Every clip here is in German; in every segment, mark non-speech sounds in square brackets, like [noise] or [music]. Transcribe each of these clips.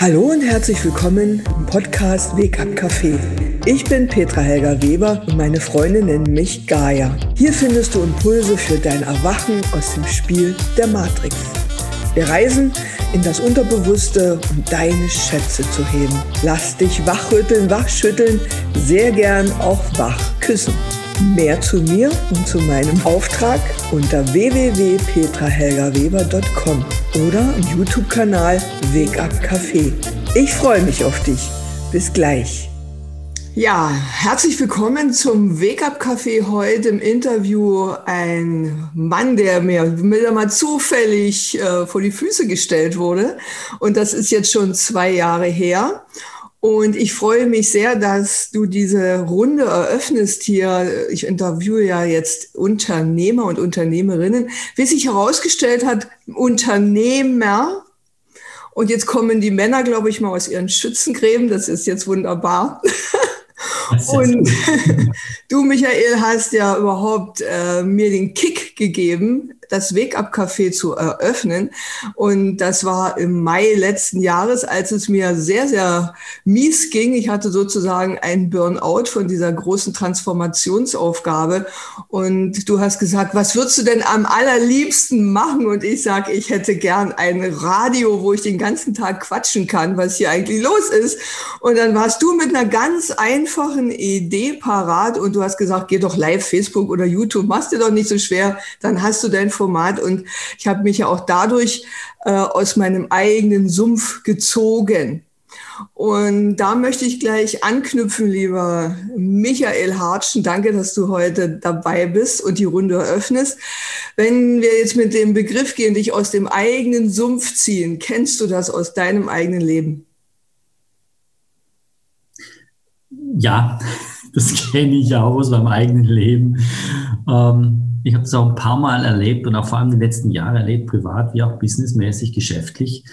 Hallo und herzlich willkommen im Podcast Weg ab Café. Ich bin Petra Helga Weber und meine Freunde nennen mich Gaia. Hier findest du Impulse für dein Erwachen aus dem Spiel der Matrix. Wir reisen in das Unterbewusste, um deine Schätze zu heben. Lass dich wachrütteln, wachschütteln, sehr gern auch wach küssen. Mehr zu mir und zu meinem Auftrag unter www.petrahelgaweber.com oder im YouTube-Kanal Weg ab Café. Ich freue mich auf dich. Bis gleich. Ja, herzlich willkommen zum Wake Up Café heute im Interview. Ein Mann, der mir wieder mal zufällig äh, vor die Füße gestellt wurde. Und das ist jetzt schon zwei Jahre her. Und ich freue mich sehr, dass du diese Runde eröffnest hier. Ich interviewe ja jetzt Unternehmer und Unternehmerinnen. Wie sich herausgestellt hat, Unternehmer. Und jetzt kommen die Männer, glaube ich, mal aus ihren Schützengräben. Das ist jetzt wunderbar. Und [laughs] du, Michael, hast ja überhaupt äh, mir den Kick gegeben, das Wake-up-Café zu eröffnen. Und das war im Mai letzten Jahres, als es mir sehr, sehr mies ging. Ich hatte sozusagen einen Burnout von dieser großen Transformationsaufgabe. Und du hast gesagt, was würdest du denn am allerliebsten machen? Und ich sage, ich hätte gern ein Radio, wo ich den ganzen Tag quatschen kann, was hier eigentlich los ist. Und dann warst du mit einer ganz einfachen Idee parat und du hast gesagt, geh doch live Facebook oder YouTube, machst dir doch nicht so schwer. Dann hast du dein Format und ich habe mich ja auch dadurch äh, aus meinem eigenen Sumpf gezogen. Und da möchte ich gleich anknüpfen, lieber Michael Hartschen. Danke, dass du heute dabei bist und die Runde eröffnest. Wenn wir jetzt mit dem Begriff gehen, dich aus dem eigenen Sumpf ziehen, kennst du das aus deinem eigenen Leben? Ja, [laughs] das kenne ich auch aus meinem eigenen Leben. Ähm, ich habe das auch ein paar Mal erlebt und auch vor allem die letzten Jahre erlebt, privat wie auch businessmäßig, geschäftlich,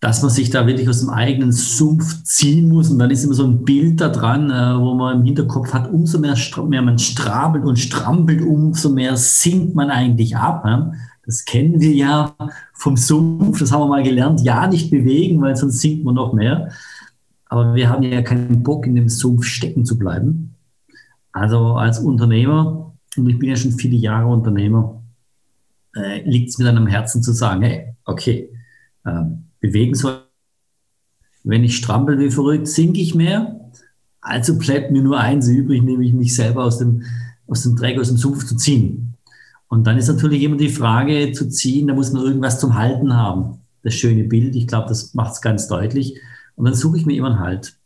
dass man sich da wirklich aus dem eigenen Sumpf ziehen muss. Und dann ist immer so ein Bild da dran, äh, wo man im Hinterkopf hat, umso mehr, mehr man strabelt und strampelt, umso mehr sinkt man eigentlich ab. Das kennen wir ja vom Sumpf, das haben wir mal gelernt, ja nicht bewegen, weil sonst sinkt man noch mehr. Aber wir haben ja keinen Bock, in dem Sumpf stecken zu bleiben. Also als Unternehmer und ich bin ja schon viele Jahre Unternehmer, äh, liegt es mir dann am Herzen zu sagen, hey, okay, äh, bewegen soll. Wenn ich strampel wie verrückt, sinke ich mehr. Also bleibt mir nur eins übrig, nämlich mich selber aus dem, aus dem Dreck, aus dem Sumpf zu ziehen. Und dann ist natürlich immer die Frage zu ziehen, da muss man irgendwas zum Halten haben. Das schöne Bild, ich glaube, das macht es ganz deutlich. Und dann suche ich mir immer einen Halt.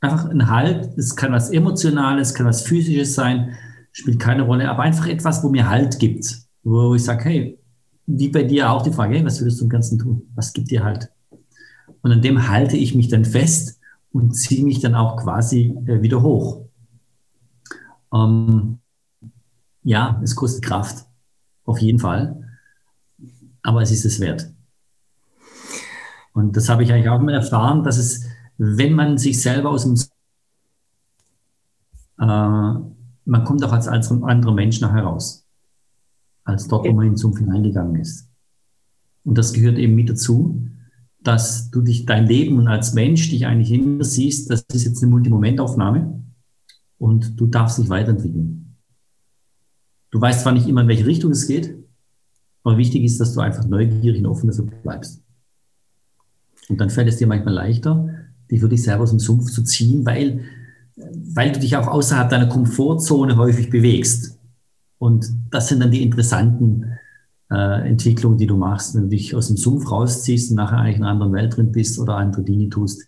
Einfach einen Halt, es kann was Emotionales, kann was Physisches sein, spielt keine Rolle, aber einfach etwas, wo mir Halt gibt, wo ich sage, hey, wie bei dir auch die Frage, hey, was würdest du im Ganzen tun? Was gibt dir Halt? Und an dem halte ich mich dann fest und ziehe mich dann auch quasi äh, wieder hoch. Ähm, ja, es kostet Kraft, auf jeden Fall, aber es ist es wert. Und das habe ich eigentlich auch mal erfahren, dass es, wenn man sich selber aus dem äh, man kommt auch als, als anderer Mensch nachher raus, als dort, wo man in den Sumpf hineingegangen ist. Und das gehört eben mit dazu, dass du dich, dein Leben als Mensch dich eigentlich immer siehst, das ist jetzt eine Multimomentaufnahme und du darfst dich weiterentwickeln. Du weißt zwar nicht immer, in welche Richtung es geht, aber wichtig ist, dass du einfach neugierig und offen dafür bleibst. Und dann fällt es dir manchmal leichter, dich für dich selber aus dem Sumpf zu ziehen, weil weil du dich auch außerhalb deiner Komfortzone häufig bewegst. Und das sind dann die interessanten äh, Entwicklungen, die du machst, wenn du dich aus dem Sumpf rausziehst und nachher eigentlich in einer anderen Welt drin bist oder andere Dinge tust,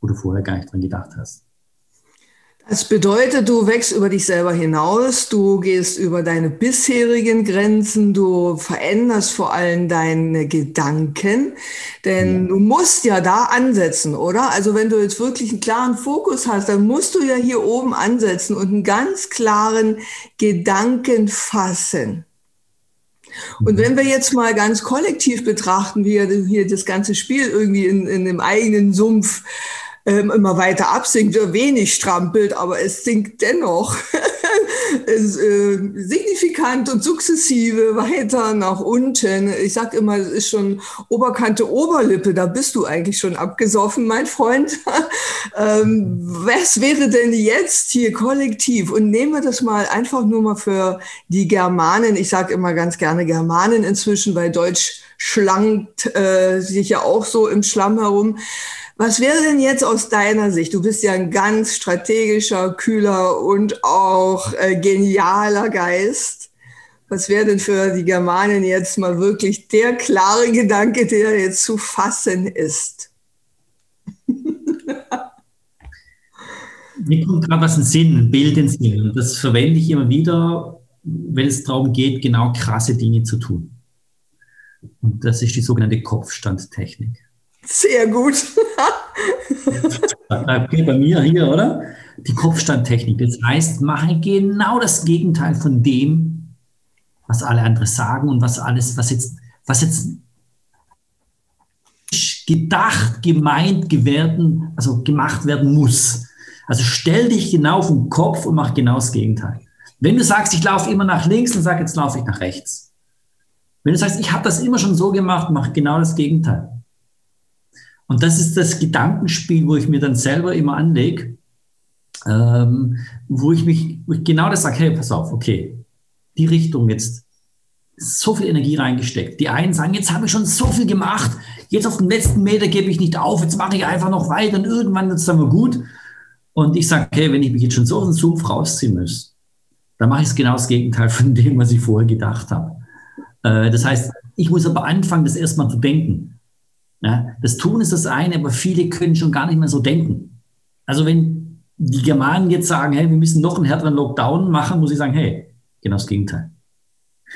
wo du vorher gar nicht dran gedacht hast. Das bedeutet, du wächst über dich selber hinaus, du gehst über deine bisherigen Grenzen, du veränderst vor allem deine Gedanken, denn ja. du musst ja da ansetzen, oder? Also wenn du jetzt wirklich einen klaren Fokus hast, dann musst du ja hier oben ansetzen und einen ganz klaren Gedanken fassen. Und mhm. wenn wir jetzt mal ganz kollektiv betrachten, wie hier das ganze Spiel irgendwie in, in dem eigenen Sumpf ähm, immer weiter absinkt, wenig strampelt, aber es sinkt dennoch. [laughs] äh, signifikant und sukzessive weiter nach unten. Ich sag immer, es ist schon Oberkante Oberlippe, da bist du eigentlich schon abgesoffen, mein Freund. [laughs] ähm, was wäre denn jetzt hier kollektiv? Und nehmen wir das mal einfach nur mal für die Germanen. Ich sage immer ganz gerne Germanen inzwischen, weil Deutsch schlankt äh, sich ja auch so im Schlamm herum. Was wäre denn jetzt aus deiner Sicht? Du bist ja ein ganz strategischer, kühler und auch äh, genialer Geist. Was wäre denn für die Germanen jetzt mal wirklich der klare Gedanke, der jetzt zu fassen ist? Mir kommt gerade was in Sinn, ein Bild ins Sinn. Das verwende ich immer wieder, wenn es darum geht, genau krasse Dinge zu tun. Und das ist die sogenannte Kopfstandtechnik. Sehr gut. okay, bei mir hier, oder? Die Kopfstandtechnik. Das heißt, mache genau das Gegenteil von dem, was alle anderen sagen und was alles, was jetzt, was jetzt gedacht, gemeint, gewerden, also gemacht werden muss. Also stell dich genau auf den Kopf und mach genau das Gegenteil. Wenn du sagst, ich laufe immer nach links, dann sag jetzt laufe ich nach rechts. Wenn du sagst, ich habe das immer schon so gemacht, mach genau das Gegenteil. Und das ist das Gedankenspiel, wo ich mir dann selber immer anlege, ähm, wo ich mich wo ich genau das sage, hey, pass auf, okay, die Richtung jetzt, so viel Energie reingesteckt. Die einen sagen, jetzt habe ich schon so viel gemacht, jetzt auf den letzten Meter gebe ich nicht auf, jetzt mache ich einfach noch weiter und irgendwann wird es dann mal gut. Und ich sage, okay, wenn ich mich jetzt schon so aus dem Sumpf rausziehen muss, dann mache ich es genau das Gegenteil von dem, was ich vorher gedacht habe. Äh, das heißt, ich muss aber anfangen, das erstmal zu denken. Ja, das Tun ist das eine, aber viele können schon gar nicht mehr so denken. Also wenn die Germanen jetzt sagen, hey, wir müssen noch einen härteren Lockdown machen, muss ich sagen, hey, genau das Gegenteil.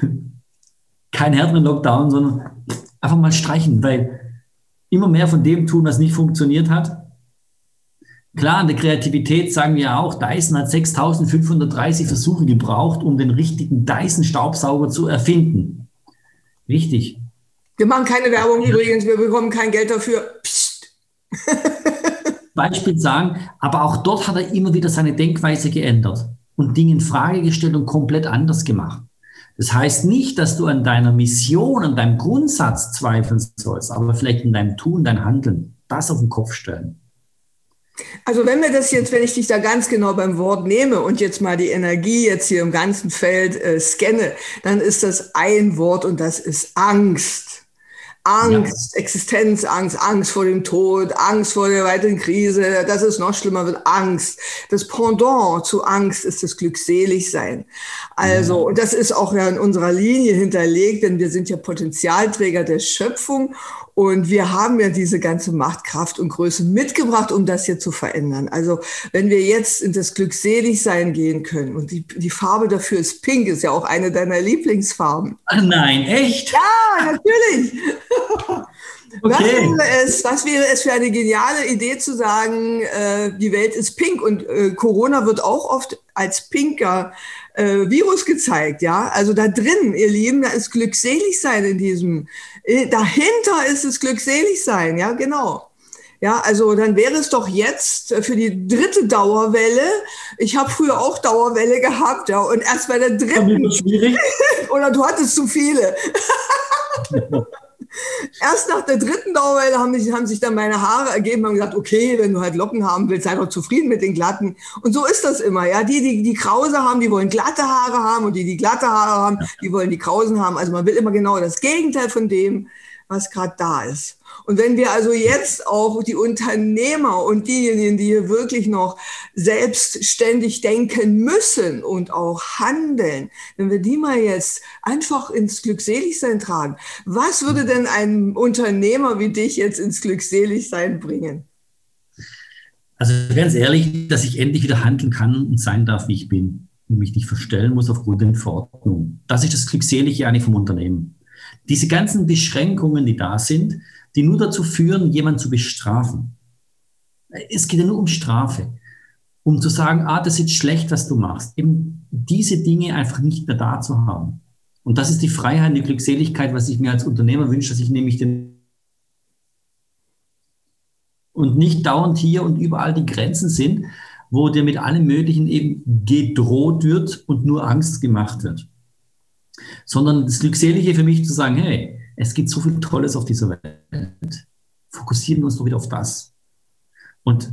[laughs] Kein härteren Lockdown, sondern einfach mal streichen, weil immer mehr von dem tun, was nicht funktioniert hat. Klar, in der Kreativität sagen wir auch, Dyson hat 6530 Versuche gebraucht, um den richtigen Dyson-Staubsauger zu erfinden. Richtig. Wir machen keine Werbung übrigens, wir bekommen kein Geld dafür. Psst. [laughs] Beispiel sagen, aber auch dort hat er immer wieder seine Denkweise geändert und Dinge in Frage gestellt und komplett anders gemacht. Das heißt nicht, dass du an deiner Mission, an deinem Grundsatz zweifeln sollst, aber vielleicht in deinem Tun, dein Handeln, das auf den Kopf stellen. Also wenn wir das jetzt, wenn ich dich da ganz genau beim Wort nehme und jetzt mal die Energie jetzt hier im ganzen Feld äh, scanne, dann ist das ein Wort und das ist Angst. Angst, ja. Existenzangst, Angst vor dem Tod, Angst vor der weiteren Krise, dass es noch schlimmer wird, Angst. Das Pendant zu Angst ist das Glückseligsein. Also, und das ist auch ja in unserer Linie hinterlegt, denn wir sind ja Potenzialträger der Schöpfung und wir haben ja diese ganze Machtkraft und Größe mitgebracht, um das hier zu verändern. Also wenn wir jetzt in das Glückseligsein gehen können und die, die Farbe dafür ist pink, ist ja auch eine deiner Lieblingsfarben. Ach nein, echt? Ja, natürlich. [laughs] Okay. Was, wäre es, was wäre es für eine geniale Idee zu sagen, äh, die Welt ist pink und äh, Corona wird auch oft als pinker äh, Virus gezeigt, ja. Also da drin, ihr Lieben, da ist glückselig sein in diesem, äh, dahinter ist es glückselig sein, ja, genau. Ja, also dann wäre es doch jetzt für die dritte Dauerwelle. Ich habe früher auch Dauerwelle gehabt, ja, und erst bei der dritten. Schwierig. [laughs] Oder du hattest zu viele. [laughs] Erst nach der dritten Dauerwelle haben, mich, haben sich dann meine Haare ergeben und gesagt, okay, wenn du halt Locken haben willst, sei doch zufrieden mit den glatten. Und so ist das immer, ja. Die, die, die Krause haben, die wollen glatte Haare haben und die, die glatte Haare haben, die wollen die Krausen haben. Also man will immer genau das Gegenteil von dem, was gerade da ist. Und wenn wir also jetzt auch die Unternehmer und diejenigen, die hier wirklich noch selbstständig denken müssen und auch handeln, wenn wir die mal jetzt einfach ins Glückseligsein tragen, was würde denn ein Unternehmer wie dich jetzt ins Glückseligsein bringen? Also ganz ehrlich, dass ich endlich wieder handeln kann und sein darf, wie ich bin und mich nicht verstellen muss aufgrund der Verordnung. Das ist das Glückselige eigentlich vom Unternehmen. Diese ganzen Beschränkungen, die da sind, die nur dazu führen, jemanden zu bestrafen. Es geht ja nur um Strafe. Um zu sagen, ah, das ist schlecht, was du machst. Eben diese Dinge einfach nicht mehr da zu haben. Und das ist die Freiheit, die Glückseligkeit, was ich mir als Unternehmer wünsche, dass ich nämlich den und nicht dauernd hier und überall die Grenzen sind. wo dir mit allem Möglichen eben gedroht wird und nur Angst gemacht wird. Sondern das Glückselige für mich zu sagen, hey, es gibt so viel Tolles auf dieser Welt. Fokussieren wir uns doch wieder auf das. Und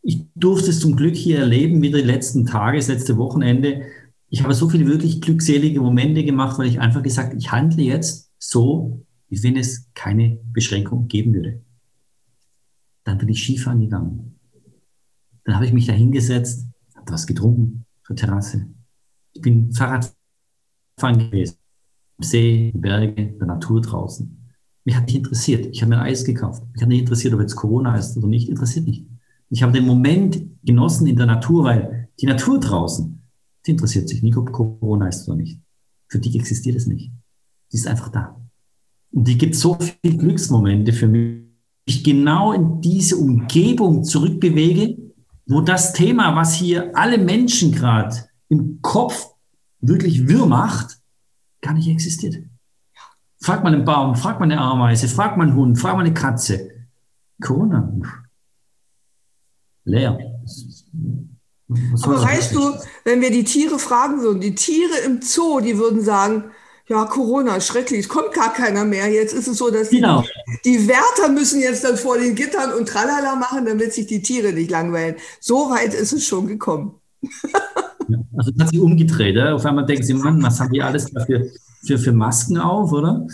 ich durfte es zum Glück hier erleben, wieder die letzten Tage, das letzte Wochenende. Ich habe so viele wirklich glückselige Momente gemacht, weil ich einfach gesagt, ich handle jetzt so, wie wenn es keine Beschränkung geben würde. Dann bin ich Skifahren gegangen. Dann habe ich mich da hingesetzt, habe was getrunken der Terrasse. Ich bin Fahrradfahren gewesen. See, Berge, der Natur draußen. Mich hat nicht interessiert. Ich habe mir ein Eis gekauft. Mich hat nicht interessiert, ob jetzt Corona ist oder nicht. Interessiert nicht. Ich habe den Moment genossen in der Natur, weil die Natur draußen, die interessiert sich nicht, ob Corona ist oder nicht. Für die existiert es nicht. Sie ist einfach da. Und die gibt so viele Glücksmomente für mich, ich genau in diese Umgebung zurückbewege, wo das Thema, was hier alle Menschen gerade im Kopf wirklich wirr macht, gar nicht existiert. Frag mal einen Baum, frag mal eine Ameise, frag mal einen Hund, frag mal eine Katze. Corona. Leer. Aber weißt du, wenn wir die Tiere fragen würden, die Tiere im Zoo, die würden sagen, ja, Corona, schrecklich, es kommt gar keiner mehr. Jetzt ist es so, dass genau. die, die Wärter müssen jetzt dann vor den Gittern und tralala machen, damit sich die Tiere nicht langweilen. So weit ist es schon gekommen. [laughs] Ja, also das hat sich umgedreht. Ja? Auf einmal denken sie, Mann, was haben die alles dafür für, für Masken auf, oder?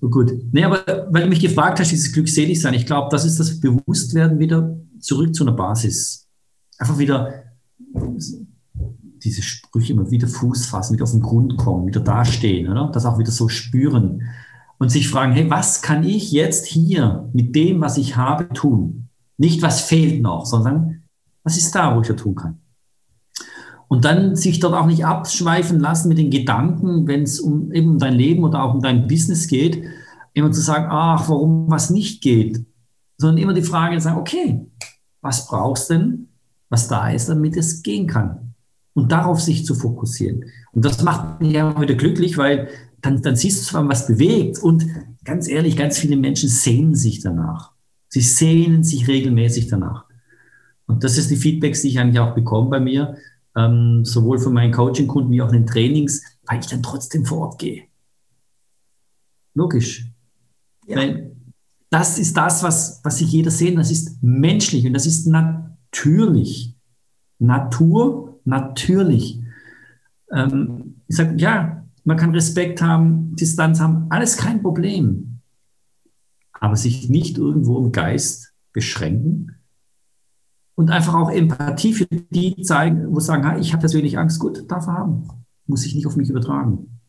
Oh, gut. Nee, aber weil du mich gefragt hast, dieses Glückseligsein, ich glaube, das ist das Bewusstwerden wieder zurück zu einer Basis. Einfach wieder diese Sprüche immer wieder Fuß fassen, wieder auf den Grund kommen, wieder dastehen, oder? Das auch wieder so spüren und sich fragen, hey, was kann ich jetzt hier mit dem, was ich habe, tun? Nicht, was fehlt noch, sondern was ist da, wo ich da tun kann? Und dann sich dort auch nicht abschweifen lassen mit den Gedanken, wenn es um eben dein Leben oder auch um dein Business geht, immer zu sagen, ach, warum was nicht geht, sondern immer die Frage zu sagen, okay, was brauchst denn, was da ist, damit es gehen kann? und darauf sich zu fokussieren. Und das macht mich ja wieder glücklich, weil dann, dann siehst du zwar, was bewegt und ganz ehrlich, ganz viele Menschen sehnen sich danach. Sie sehnen sich regelmäßig danach. Und das ist die Feedbacks, die ich eigentlich auch bekomme bei mir, ähm, sowohl von meinen Coaching-Kunden wie auch in den Trainings, weil ich dann trotzdem vor Ort gehe. Logisch. Ja. Weil das ist das, was, was sich jeder sehen, das ist menschlich und das ist natürlich. Natur natürlich. Ähm, ich sage, ja, man kann Respekt haben, Distanz haben, alles kein Problem. Aber sich nicht irgendwo im Geist beschränken und einfach auch Empathie für die zeigen, wo sagen, ich habe persönlich Angst, gut, darf er haben. Muss ich nicht auf mich übertragen.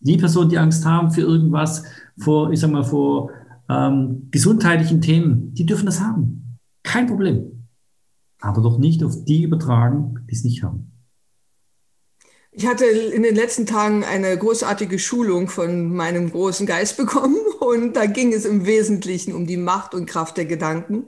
Die Personen, die Angst haben für irgendwas, vor, ich sag mal, vor ähm, gesundheitlichen Themen, die dürfen das haben. Kein Problem aber doch nicht auf die übertragen, die es nicht haben. Ich hatte in den letzten Tagen eine großartige Schulung von meinem großen Geist bekommen und da ging es im Wesentlichen um die Macht und Kraft der Gedanken.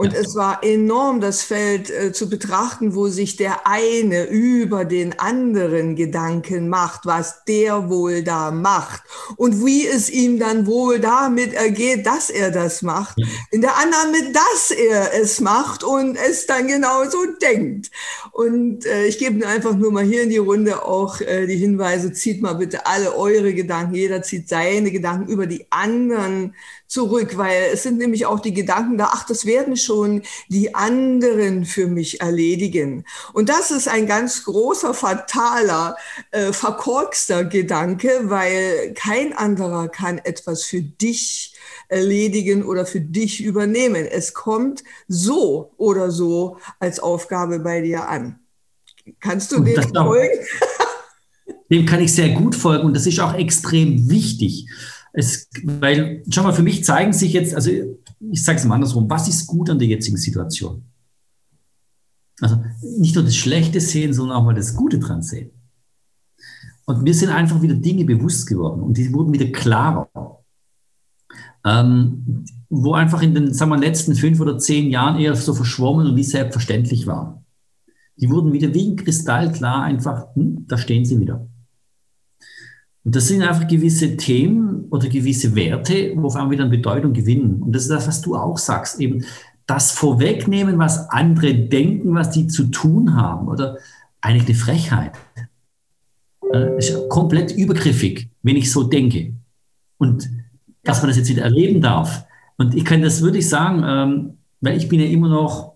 Und ja. es war enorm, das Feld äh, zu betrachten, wo sich der eine über den anderen Gedanken macht, was der wohl da macht und wie es ihm dann wohl damit ergeht, dass er das macht. In der anderen mit, dass er es macht und es dann genauso denkt. Und äh, ich gebe einfach nur mal hier in die Runde auch äh, die Hinweise, zieht mal bitte alle eure Gedanken, jeder zieht seine Gedanken über die anderen zurück, weil es sind nämlich auch die Gedanken da, ach, das werden schon die anderen für mich erledigen. Und das ist ein ganz großer, fataler, äh, verkorkster Gedanke, weil kein anderer kann etwas für dich erledigen oder für dich übernehmen. Es kommt so oder so als Aufgabe bei dir an. Kannst du dem folgen? [laughs] Dem kann ich sehr gut folgen und das ist auch extrem wichtig. Es, weil, schau mal, für mich zeigen sich jetzt, also ich sage es mal andersrum, was ist gut an der jetzigen Situation? Also nicht nur das Schlechte sehen, sondern auch mal das Gute dran sehen. Und mir sind einfach wieder Dinge bewusst geworden und die wurden wieder klarer. Ähm, wo einfach in den sagen wir, letzten fünf oder zehn Jahren eher so verschwommen und wie selbstverständlich waren. Die wurden wieder wie ein Kristall klar einfach, hm, da stehen sie wieder. Und das sind einfach gewisse Themen oder gewisse Werte, wo auf einmal wieder an Bedeutung gewinnen. Und das ist das, was du auch sagst, eben das vorwegnehmen, was andere denken, was die zu tun haben, oder eigentlich eine Frechheit. Das ist komplett übergriffig, wenn ich so denke. Und dass man das jetzt wieder erleben darf. Und ich kann das wirklich sagen, ähm, weil ich bin ja immer noch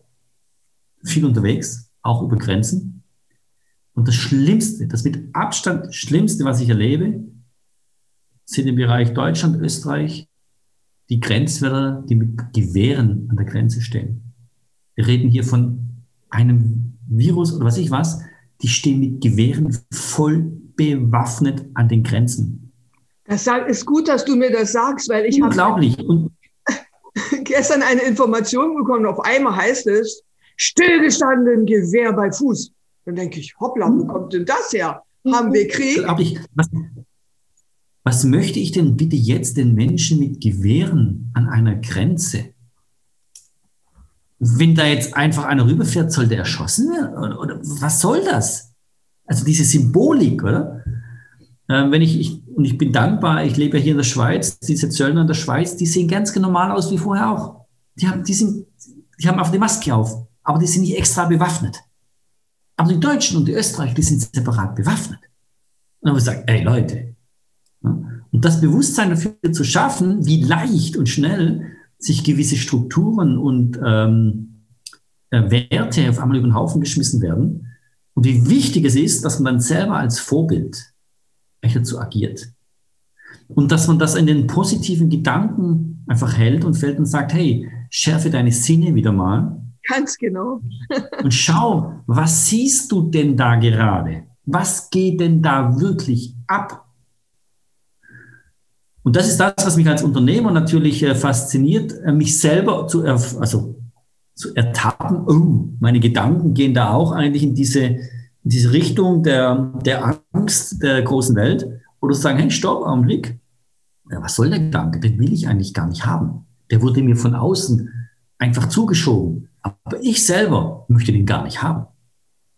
viel unterwegs, auch über Grenzen. Und das Schlimmste, das mit Abstand Schlimmste, was ich erlebe, sind im Bereich Deutschland, Österreich, die Grenzwärter, die mit Gewehren an der Grenze stehen. Wir reden hier von einem Virus oder was ich was, die stehen mit Gewehren voll bewaffnet an den Grenzen. Das ist gut, dass du mir das sagst, weil ich Unglaublich. habe [laughs] gestern eine Information bekommen. Auf einmal heißt es, stillgestanden Gewehr bei Fuß. Dann denke ich, hoppla, wo kommt denn das her? Haben wir Krieg? Was, was möchte ich denn bitte jetzt den Menschen mit Gewehren an einer Grenze? Wenn da jetzt einfach einer rüberfährt, soll der erschossen werden? Oder, oder was soll das? Also diese Symbolik, oder? Ähm, wenn ich, ich, und ich bin dankbar, ich lebe ja hier in der Schweiz, diese Zöllner in der Schweiz, die sehen ganz normal aus wie vorher auch. Die haben, die sind, die haben auf die Maske auf, aber die sind nicht extra bewaffnet. Aber die Deutschen und die Österreicher, die sind separat bewaffnet. Und dann habe ich gesagt, ey Leute, und das Bewusstsein dafür zu schaffen, wie leicht und schnell sich gewisse Strukturen und ähm, äh, Werte auf einmal über den Haufen geschmissen werden und wie wichtig es ist, dass man dann selber als Vorbild dazu agiert. Und dass man das in den positiven Gedanken einfach hält und fällt und sagt, hey, schärfe deine Sinne wieder mal. Ganz genau. und schau, was siehst du denn da gerade? Was geht denn da wirklich ab? Und das ist das, was mich als Unternehmer natürlich äh, fasziniert, äh, mich selber zu, also, zu ertappen. Oh, meine Gedanken gehen da auch eigentlich in diese, in diese Richtung der, der Angst der großen Welt. Oder zu sagen, hey, stopp, Augenblick. Ja, was soll der Gedanke? Den will ich eigentlich gar nicht haben. Der wurde mir von außen einfach zugeschoben. Aber ich selber möchte den gar nicht haben.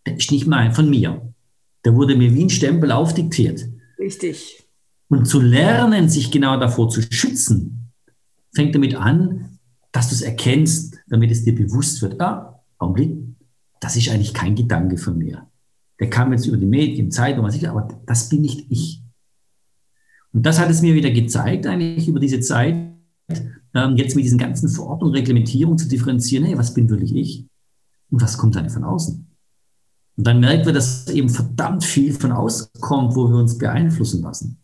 Der ist nicht mal von mir. Der wurde mir wie ein Stempel aufdiktiert. Richtig. Und zu lernen, sich genau davor zu schützen, fängt damit an, dass du es erkennst, damit es dir bewusst wird, ah, Augenblick, das ist eigentlich kein Gedanke von mir. Der kam jetzt über die Medien, Zeitung, was ich, aber das bin nicht ich. Und das hat es mir wieder gezeigt, eigentlich über diese Zeit, ähm, jetzt mit diesen ganzen Verordnungen, Reglementierung zu differenzieren, hey, was bin wirklich ich? Und was kommt eigentlich von außen? Und dann merken wir, dass eben verdammt viel von außen kommt, wo wir uns beeinflussen lassen.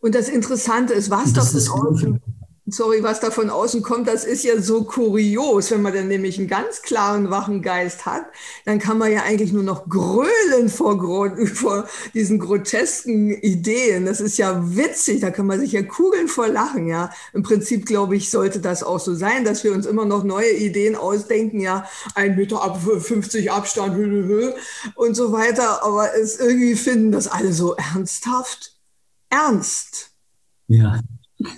Und das Interessante ist, was das da von außen, sorry, was da von außen kommt, das ist ja so kurios. Wenn man dann nämlich einen ganz klaren, wachen Geist hat, dann kann man ja eigentlich nur noch grölen vor, [laughs] vor diesen grotesken Ideen. Das ist ja witzig, da kann man sich ja kugeln vor Lachen, ja. Im Prinzip, glaube ich, sollte das auch so sein, dass wir uns immer noch neue Ideen ausdenken, ja, ein Meter ab 50 Abstand, und so weiter, aber es irgendwie finden das alle so ernsthaft ernst. Ja,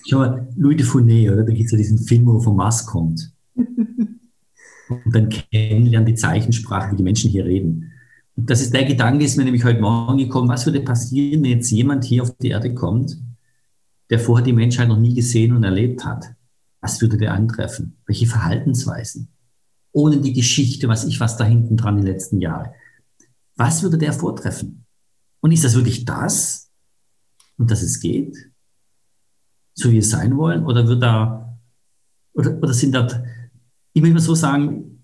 schau mal, Louis de Funès, oder? Da gibt es ja diesen Film, wo vom Mars kommt. [laughs] Und dann kennenlernen die Zeichensprache, wie die Menschen hier reden. Und das ist der Gedanke, ist mir nämlich heute Morgen gekommen, was würde passieren, wenn jetzt jemand hier auf die Erde kommt, der vorher die Menschheit noch nie gesehen und erlebt hat? Was würde der antreffen? Welche Verhaltensweisen? Ohne die Geschichte, was ich was da hinten dran die letzten Jahre. Was würde der vortreffen? Und ist das wirklich das, und dass es geht, so wie es sein wollen? Oder wird da, oder, oder sind da, ich will mal so sagen,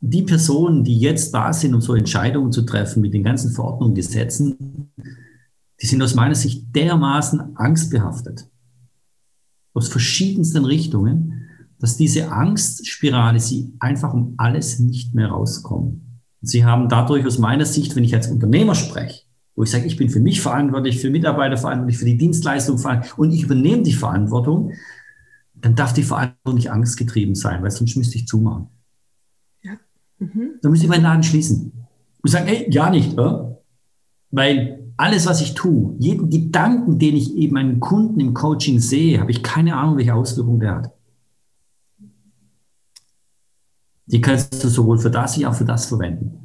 die Personen, die jetzt da sind, um so Entscheidungen zu treffen mit den ganzen Verordnungen, Gesetzen, die sind aus meiner Sicht dermaßen angstbehaftet. Aus verschiedensten Richtungen, dass diese Angstspirale sie einfach um alles nicht mehr rauskommen. Sie haben dadurch aus meiner Sicht, wenn ich als Unternehmer spreche, wo ich sage, ich bin für mich verantwortlich, für Mitarbeiter verantwortlich, für die Dienstleistung verantwortlich und ich übernehme die Verantwortung, dann darf die Verantwortung nicht angstgetrieben sein, weil sonst müsste ich zumachen. Ja. Mhm. Dann müsste ich meinen Laden schließen. Und sagen, ey, ja nicht, oder? weil alles, was ich tue, jeden Gedanken, den ich eben einen Kunden im Coaching sehe, habe ich keine Ahnung, welche Auswirkung der hat. Die kannst du sowohl für das wie auch für das verwenden.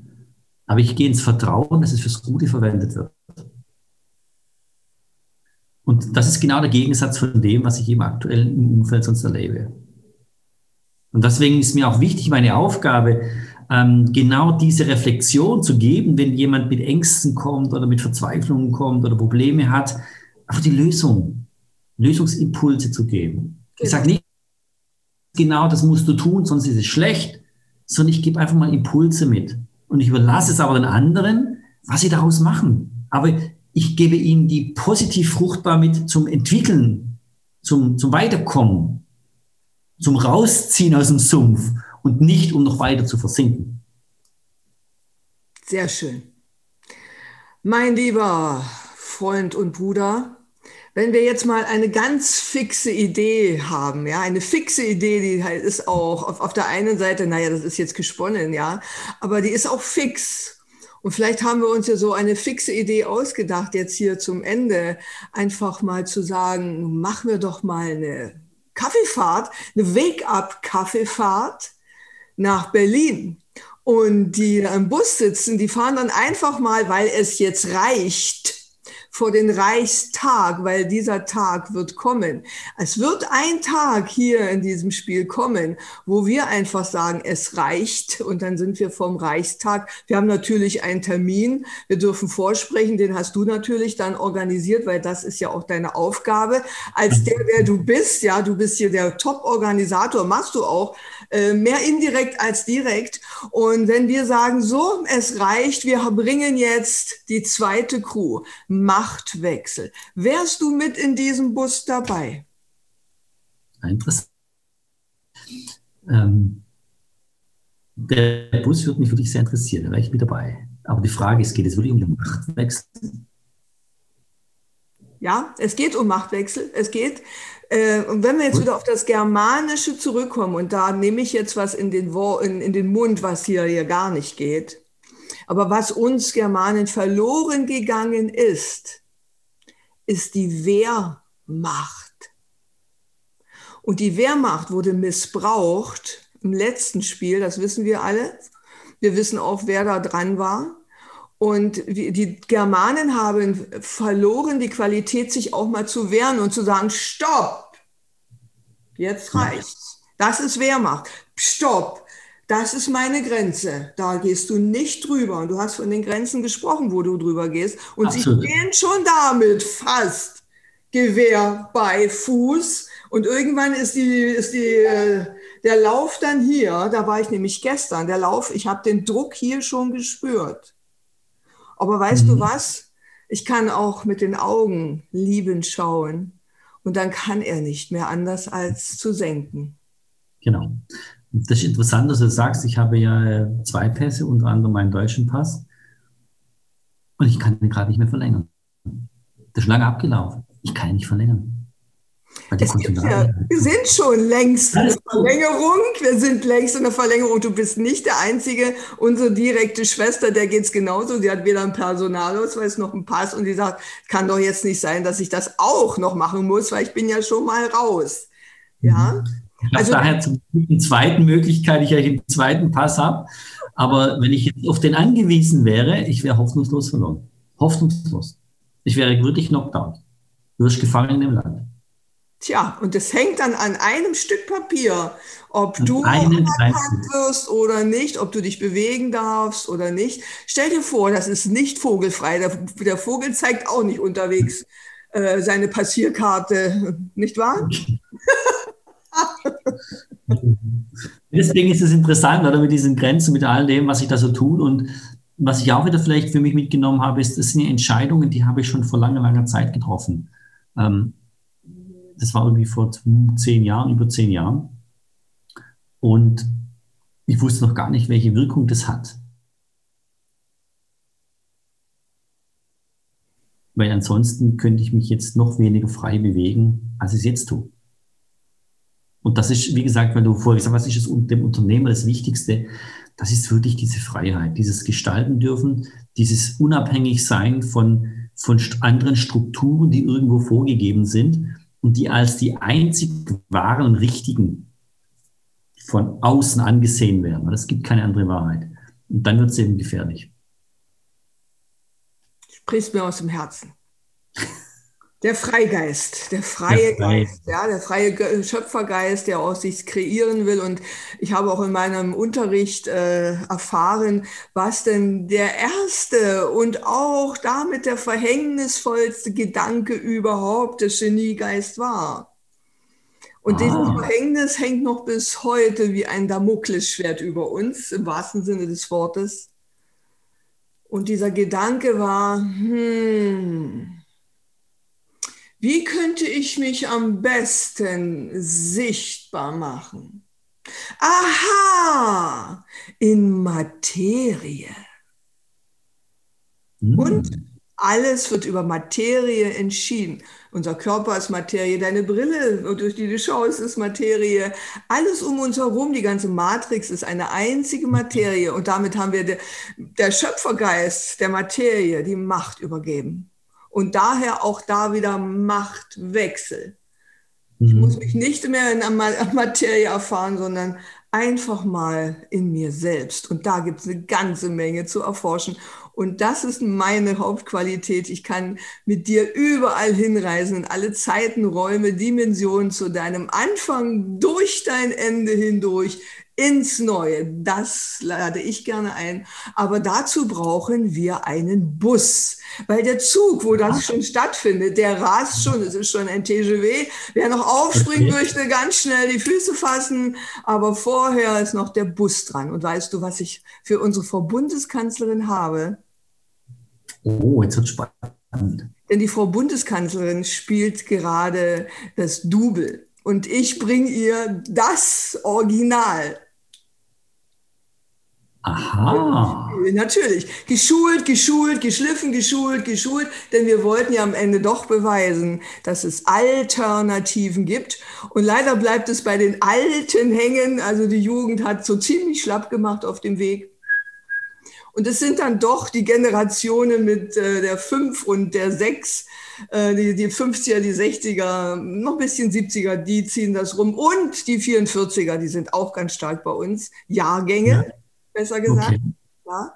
Aber ich gehe ins Vertrauen, dass es fürs Gute verwendet wird. Und das ist genau der Gegensatz von dem, was ich eben aktuell im Umfeld sonst erlebe. Und deswegen ist mir auch wichtig, meine Aufgabe, ähm, genau diese Reflexion zu geben, wenn jemand mit Ängsten kommt oder mit Verzweiflungen kommt oder Probleme hat, einfach die Lösung, Lösungsimpulse zu geben. Genau. Ich sage nicht, genau das musst du tun, sonst ist es schlecht, sondern ich gebe einfach mal Impulse mit. Und ich überlasse es aber den anderen, was sie daraus machen. Aber ich gebe ihnen die positiv fruchtbar mit zum Entwickeln, zum, zum Weiterkommen, zum Rausziehen aus dem Sumpf und nicht, um noch weiter zu versinken. Sehr schön. Mein lieber Freund und Bruder, wenn wir jetzt mal eine ganz fixe Idee haben, ja, eine fixe Idee, die halt ist auch auf, auf der einen Seite, naja, das ist jetzt gesponnen, ja, aber die ist auch fix. Und vielleicht haben wir uns ja so eine fixe Idee ausgedacht, jetzt hier zum Ende, einfach mal zu sagen, machen wir doch mal eine Kaffeefahrt, eine Wake-up-Kaffeefahrt nach Berlin. Und die im Bus sitzen, die fahren dann einfach mal, weil es jetzt reicht, vor den Reichstag, weil dieser Tag wird kommen. Es wird ein Tag hier in diesem Spiel kommen, wo wir einfach sagen, es reicht und dann sind wir vom Reichstag. Wir haben natürlich einen Termin, wir dürfen vorsprechen, den hast du natürlich dann organisiert, weil das ist ja auch deine Aufgabe als der, der du bist. Ja, du bist hier der Top-Organisator, machst du auch äh, mehr indirekt als direkt. Und wenn wir sagen, so, es reicht, wir bringen jetzt die zweite Crew, Machtwechsel. Wärst du mit in diesem Bus dabei? Interessant. Ähm, der Bus würde mich wirklich sehr interessieren, da wäre ich mit dabei. Aber die Frage ist, geht es wirklich um den Machtwechsel? Ja, es geht um Machtwechsel. Es geht äh, und wenn wir jetzt wieder auf das Germanische zurückkommen, und da nehme ich jetzt was in den, Wo in, in den Mund, was hier, hier gar nicht geht, aber was uns Germanen verloren gegangen ist, ist die Wehrmacht. Und die Wehrmacht wurde missbraucht im letzten Spiel, das wissen wir alle. Wir wissen auch, wer da dran war. Und die Germanen haben verloren die Qualität, sich auch mal zu wehren und zu sagen, stopp, jetzt reicht's. Das ist Wehrmacht. Stopp, das ist meine Grenze. Da gehst du nicht drüber. Und du hast von den Grenzen gesprochen, wo du drüber gehst. Und Absolut. sie stehen schon damit fast Gewehr bei Fuß. Und irgendwann ist die, ist die, äh, der Lauf dann hier. Da war ich nämlich gestern. Der Lauf, ich habe den Druck hier schon gespürt. Aber weißt mhm. du was? Ich kann auch mit den Augen liebend schauen und dann kann er nicht mehr anders als zu senken. Genau. Das ist interessant, dass du sagst, ich habe ja äh, zwei Pässe, unter anderem meinen deutschen Pass. Und ich kann ihn gerade nicht mehr verlängern. Der ist lange abgelaufen. Ich kann ihn nicht verlängern. Ja, wir sind schon längst in der Verlängerung. Wir sind längst in der Verlängerung. Du bist nicht der Einzige. Unsere direkte Schwester, der geht es genauso. Sie hat weder einen Personalausweis noch einen Pass und die sagt, kann doch jetzt nicht sein, dass ich das auch noch machen muss, weil ich bin ja schon mal raus. Ja. Ich also daher zur zweiten Möglichkeit, ich ja den zweiten Pass habe. Aber wenn ich jetzt auf den angewiesen wäre, ich wäre hoffnungslos verloren. Hoffnungslos. Ich wäre wirklich knocked out. Du wirst gefangen im Land. Tja, und es hängt dann an einem Stück Papier, ob du anerkannt wirst oder nicht, ob du dich bewegen darfst oder nicht. Stell dir vor, das ist nicht vogelfrei. Der, der Vogel zeigt auch nicht unterwegs äh, seine Passierkarte, nicht wahr? [laughs] [laughs] Deswegen ist es interessant, oder mit diesen Grenzen, mit all dem, was ich da so tue. Und was ich auch wieder vielleicht für mich mitgenommen habe, ist, das sind Entscheidungen, die habe ich schon vor langer, langer Zeit getroffen. Ähm, das war irgendwie vor zehn Jahren, über zehn Jahren. Und ich wusste noch gar nicht, welche Wirkung das hat. Weil ansonsten könnte ich mich jetzt noch weniger frei bewegen, als ich es jetzt tue. Und das ist, wie gesagt, weil du vorher gesagt hast, was ist das, dem Unternehmer das Wichtigste? Das ist wirklich diese Freiheit, dieses Gestalten dürfen, dieses unabhängig sein von, von anderen Strukturen, die irgendwo vorgegeben sind und die als die einzig wahren richtigen von außen angesehen werden. Es gibt keine andere Wahrheit. Und dann wird es eben gefährlich. Sprichst mir aus dem Herzen. [laughs] Der Freigeist, der freie der. Geist, ja, der freie Schöpfergeist, der aus sich kreieren will. Und ich habe auch in meinem Unterricht äh, erfahren, was denn der erste und auch damit der verhängnisvollste Gedanke überhaupt des Geniegeist war. Und ah. dieses Verhängnis hängt noch bis heute wie ein Damoklesschwert über uns, im wahrsten Sinne des Wortes. Und dieser Gedanke war, hm, wie könnte ich mich am besten sichtbar machen? Aha, in Materie. Mm. Und alles wird über Materie entschieden. Unser Körper ist Materie, deine Brille, durch die du schaust, ist Materie. Alles um uns herum, die ganze Matrix ist eine einzige Materie. Und damit haben wir der, der Schöpfergeist der Materie die Macht übergeben und daher auch da wieder Machtwechsel. Ich mhm. muss mich nicht mehr in der [laughs] Materie erfahren, sondern einfach mal in mir selbst. Und da gibt es eine ganze Menge zu erforschen. Und das ist meine Hauptqualität. Ich kann mit dir überall hinreisen, in alle Zeiten, Räume, Dimensionen zu deinem Anfang, durch dein Ende hindurch, ins Neue. Das lade ich gerne ein. Aber dazu brauchen wir einen Bus, weil der Zug, wo das schon stattfindet, der rast schon. Es ist schon ein TGW. Wer noch aufspringen möchte, ganz schnell die Füße fassen. Aber vorher ist noch der Bus dran. Und weißt du, was ich für unsere Frau Bundeskanzlerin habe? Oh, jetzt wird spannend. Denn die Frau Bundeskanzlerin spielt gerade das Double. Und ich bringe ihr das Original. Aha. Natürlich. Geschult, geschult, geschliffen, geschult, geschult. Denn wir wollten ja am Ende doch beweisen, dass es Alternativen gibt. Und leider bleibt es bei den Alten hängen. Also die Jugend hat so ziemlich schlapp gemacht auf dem Weg. Und es sind dann doch die Generationen mit äh, der 5 und der 6, äh, die, die 50er, die 60er, noch ein bisschen 70er, die ziehen das rum. Und die 44er, die sind auch ganz stark bei uns. Jahrgänge. Ja besser gesagt. Okay. Ja.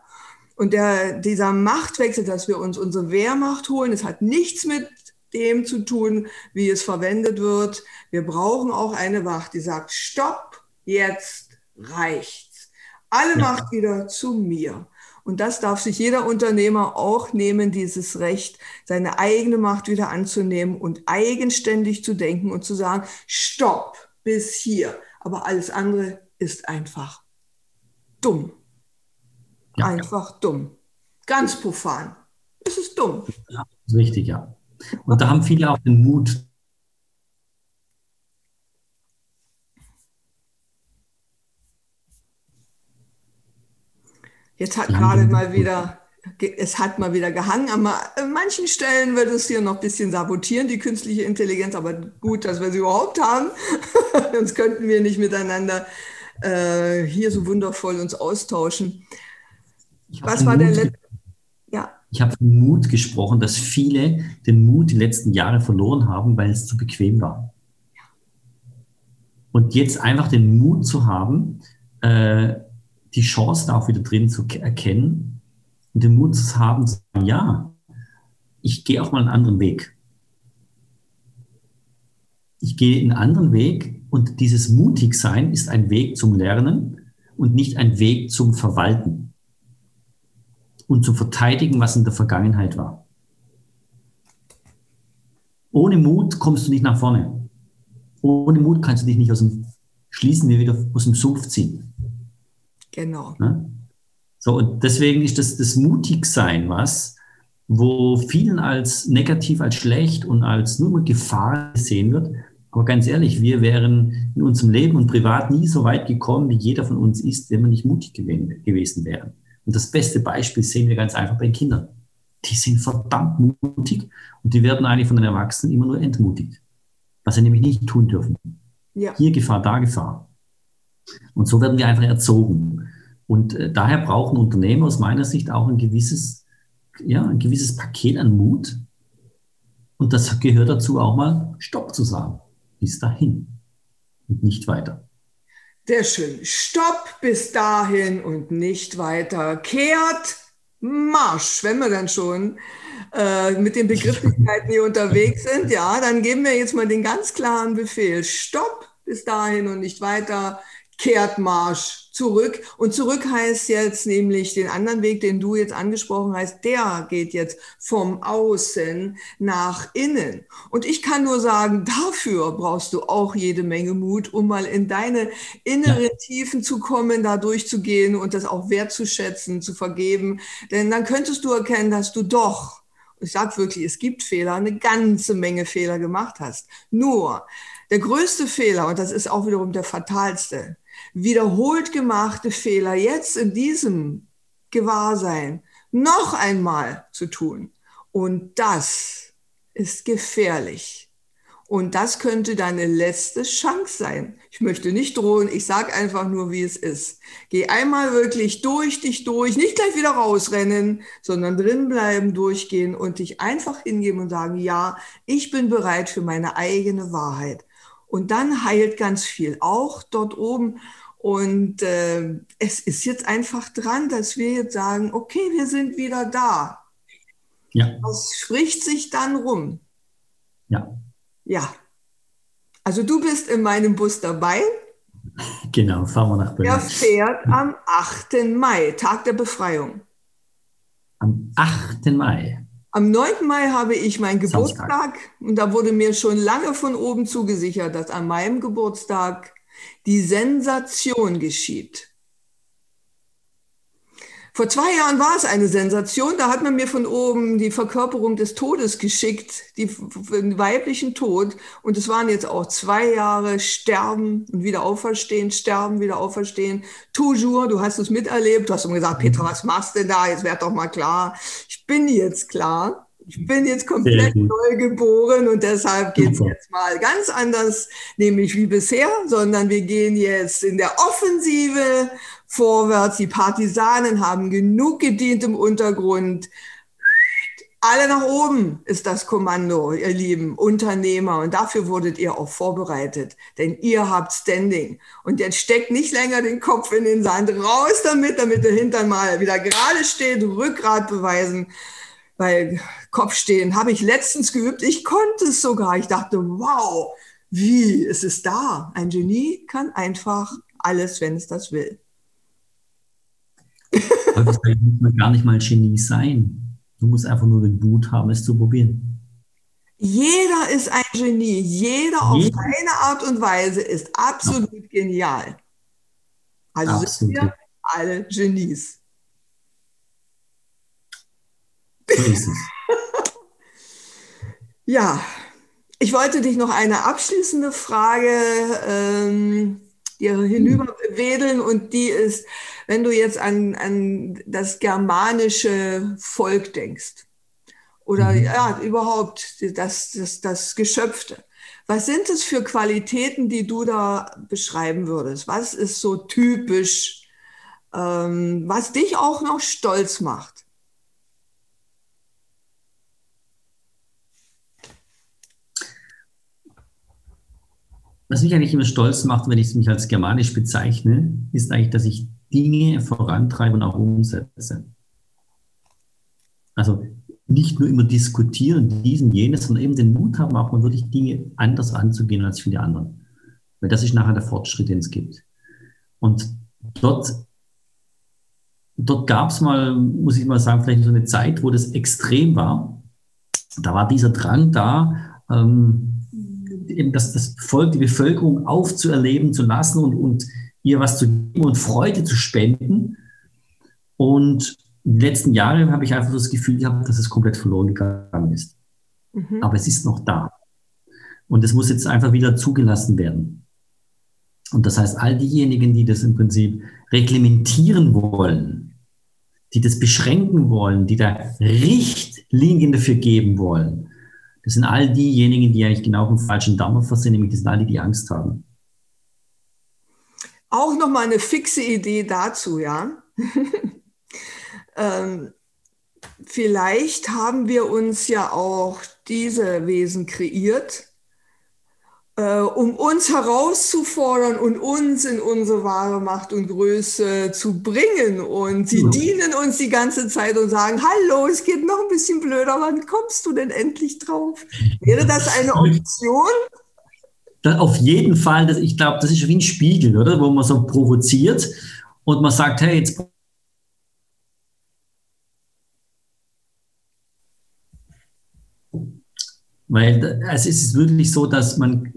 Und der, dieser Machtwechsel, dass wir uns unsere Wehrmacht holen, es hat nichts mit dem zu tun, wie es verwendet wird. Wir brauchen auch eine Wacht, die sagt, stopp, jetzt reicht's. Alle ja. Macht wieder zu mir. Und das darf sich jeder Unternehmer auch nehmen, dieses Recht, seine eigene Macht wieder anzunehmen und eigenständig zu denken und zu sagen, stopp, bis hier. Aber alles andere ist einfach dumm. Ja. Einfach dumm. Ganz profan. Es ist dumm. Ja, richtig, ja. Und da haben viele auch den Mut. Jetzt hat gerade mal wieder, es hat mal wieder gehangen. An manchen Stellen wird es hier noch ein bisschen sabotieren, die künstliche Intelligenz, aber gut, dass wir sie überhaupt haben. [laughs] Sonst könnten wir nicht miteinander äh, hier so wundervoll uns austauschen. Was war der letzte? Ja. Ich habe von Mut gesprochen, dass viele den Mut die letzten Jahre verloren haben, weil es zu bequem war. Und jetzt einfach den Mut zu haben, äh, die Chance da auch wieder drin zu erkennen und den Mut zu haben, zu sagen, ja, ich gehe auch mal einen anderen Weg. Ich gehe einen anderen Weg und dieses Mutigsein ist ein Weg zum Lernen und nicht ein Weg zum Verwalten und zum Verteidigen, was in der Vergangenheit war. Ohne Mut kommst du nicht nach vorne. Ohne Mut kannst du dich nicht aus dem Schließen wie wieder aus dem Sumpf ziehen. Genau. Ne? So, und deswegen ist das, das Mutigsein was, wo vielen als negativ, als schlecht und als nur Gefahr gesehen wird, aber ganz ehrlich, wir wären in unserem Leben und privat nie so weit gekommen, wie jeder von uns ist, wenn wir nicht mutig gewesen wären. Und das beste Beispiel sehen wir ganz einfach bei Kindern. Die sind verdammt mutig und die werden eigentlich von den Erwachsenen immer nur entmutigt. Was sie nämlich nicht tun dürfen. Ja. Hier Gefahr, da Gefahr. Und so werden wir einfach erzogen. Und äh, daher brauchen Unternehmen aus meiner Sicht auch ein gewisses, ja, ein gewisses Paket an Mut. Und das gehört dazu auch mal Stopp zu sagen bis dahin und nicht weiter. Sehr schön. Stopp bis dahin und nicht weiter. Kehrt Marsch, wenn wir dann schon äh, mit den Begrifflichkeiten hier unterwegs sind, ja, dann geben wir jetzt mal den ganz klaren Befehl. Stopp bis dahin und nicht weiter. Kehrt Marsch zurück. Und zurück heißt jetzt nämlich den anderen Weg, den du jetzt angesprochen hast, der geht jetzt vom Außen nach innen. Und ich kann nur sagen, dafür brauchst du auch jede Menge Mut, um mal in deine inneren ja. Tiefen zu kommen, da durchzugehen und das auch wertzuschätzen, zu vergeben. Denn dann könntest du erkennen, dass du doch ich sage wirklich, es gibt Fehler, eine ganze Menge Fehler gemacht hast. Nur der größte Fehler, und das ist auch wiederum der fatalste, wiederholt gemachte Fehler jetzt in diesem Gewahrsein noch einmal zu tun. Und das ist gefährlich. Und das könnte deine letzte Chance sein. Ich möchte nicht drohen, ich sage einfach nur, wie es ist. Geh einmal wirklich durch dich durch, nicht gleich wieder rausrennen, sondern drin bleiben, durchgehen und dich einfach hingeben und sagen, ja, ich bin bereit für meine eigene Wahrheit. Und dann heilt ganz viel, auch dort oben. Und äh, es ist jetzt einfach dran, dass wir jetzt sagen, okay, wir sind wieder da. Ja. Das spricht sich dann rum. Ja. Ja. Also du bist in meinem Bus dabei. Genau, fahren wir nach Berlin. Er fährt am 8. Mai, Tag der Befreiung. Am 8. Mai. Am 9. Mai habe ich meinen Geburtstag Samstag. und da wurde mir schon lange von oben zugesichert, dass an meinem Geburtstag die Sensation geschieht. Vor zwei Jahren war es eine Sensation. Da hat man mir von oben die Verkörperung des Todes geschickt, die, den weiblichen Tod. Und es waren jetzt auch zwei Jahre Sterben und wieder auferstehen, Sterben, wieder auferstehen. Toujours, du hast es miterlebt. Du hast mir gesagt, Petra, was machst du denn da? Jetzt werd doch mal klar. Ich bin jetzt klar. Ich bin jetzt komplett neu geboren und deshalb geht es jetzt mal ganz anders, nämlich wie bisher, sondern wir gehen jetzt in der Offensive vorwärts. Die Partisanen haben genug gedient im Untergrund. Alle nach oben ist das Kommando, ihr lieben Unternehmer. Und dafür wurdet ihr auch vorbereitet, denn ihr habt Standing. Und jetzt steckt nicht länger den Kopf in den Sand. Raus damit, damit der Hintern mal wieder gerade steht, Rückgrat beweisen. Weil Kopfstehen habe ich letztens geübt. Ich konnte es sogar. Ich dachte, wow, wie, es ist da. Ein Genie kann einfach alles, wenn es das will. Heutzutage muss man gar nicht mal Genie sein. Du musst einfach nur den Mut haben, es zu probieren. Jeder ist ein Genie. Jeder auf Jeder. seine Art und Weise ist absolut ja. genial. Also absolut. sind wir alle Genies. [laughs] Ja, ich wollte dich noch eine abschließende Frage ähm, dir hinüberwedeln und die ist, wenn du jetzt an, an das germanische Volk denkst oder mhm. ja, überhaupt das, das, das Geschöpfte. Was sind es für Qualitäten, die du da beschreiben würdest? Was ist so typisch, ähm, was dich auch noch stolz macht? Was mich eigentlich immer stolz macht, wenn ich mich als germanisch bezeichne, ist eigentlich, dass ich Dinge vorantreibe und auch umsetze. Also nicht nur immer diskutieren, diesen, jenes, sondern eben den Mut haben, auch mal wirklich Dinge anders anzugehen als für die anderen. Weil das ist nachher der Fortschritt, den es gibt. Und dort, dort gab es mal, muss ich mal sagen, vielleicht so eine Zeit, wo das extrem war. Da war dieser Drang da, ähm, eben das, das Volk, die Bevölkerung aufzuerleben zu lassen und, und ihr was zu geben und Freude zu spenden. Und in den letzten Jahren habe ich einfach das Gefühl gehabt, dass es komplett verloren gegangen ist. Mhm. Aber es ist noch da. Und es muss jetzt einfach wieder zugelassen werden. Und das heißt, all diejenigen, die das im Prinzip reglementieren wollen, die das beschränken wollen, die da Richtlinien dafür geben wollen, das sind all diejenigen, die eigentlich genau auf dem falschen Dampfer sind, nämlich das sind all die, die Angst haben. Auch nochmal eine fixe Idee dazu, ja. [laughs] ähm, vielleicht haben wir uns ja auch diese Wesen kreiert, äh, um uns herauszufordern und uns in unsere wahre Macht und Größe zu bringen. Und sie ja. dienen uns die ganze Zeit und sagen, hallo, es geht noch ein bisschen blöder, wann kommst du denn endlich drauf? Wäre das eine [laughs] Option? auf jeden Fall, das, ich glaube, das ist wie ein Spiegel, oder? Wo man so provoziert und man sagt, hey, jetzt Weil es ist wirklich so, dass man,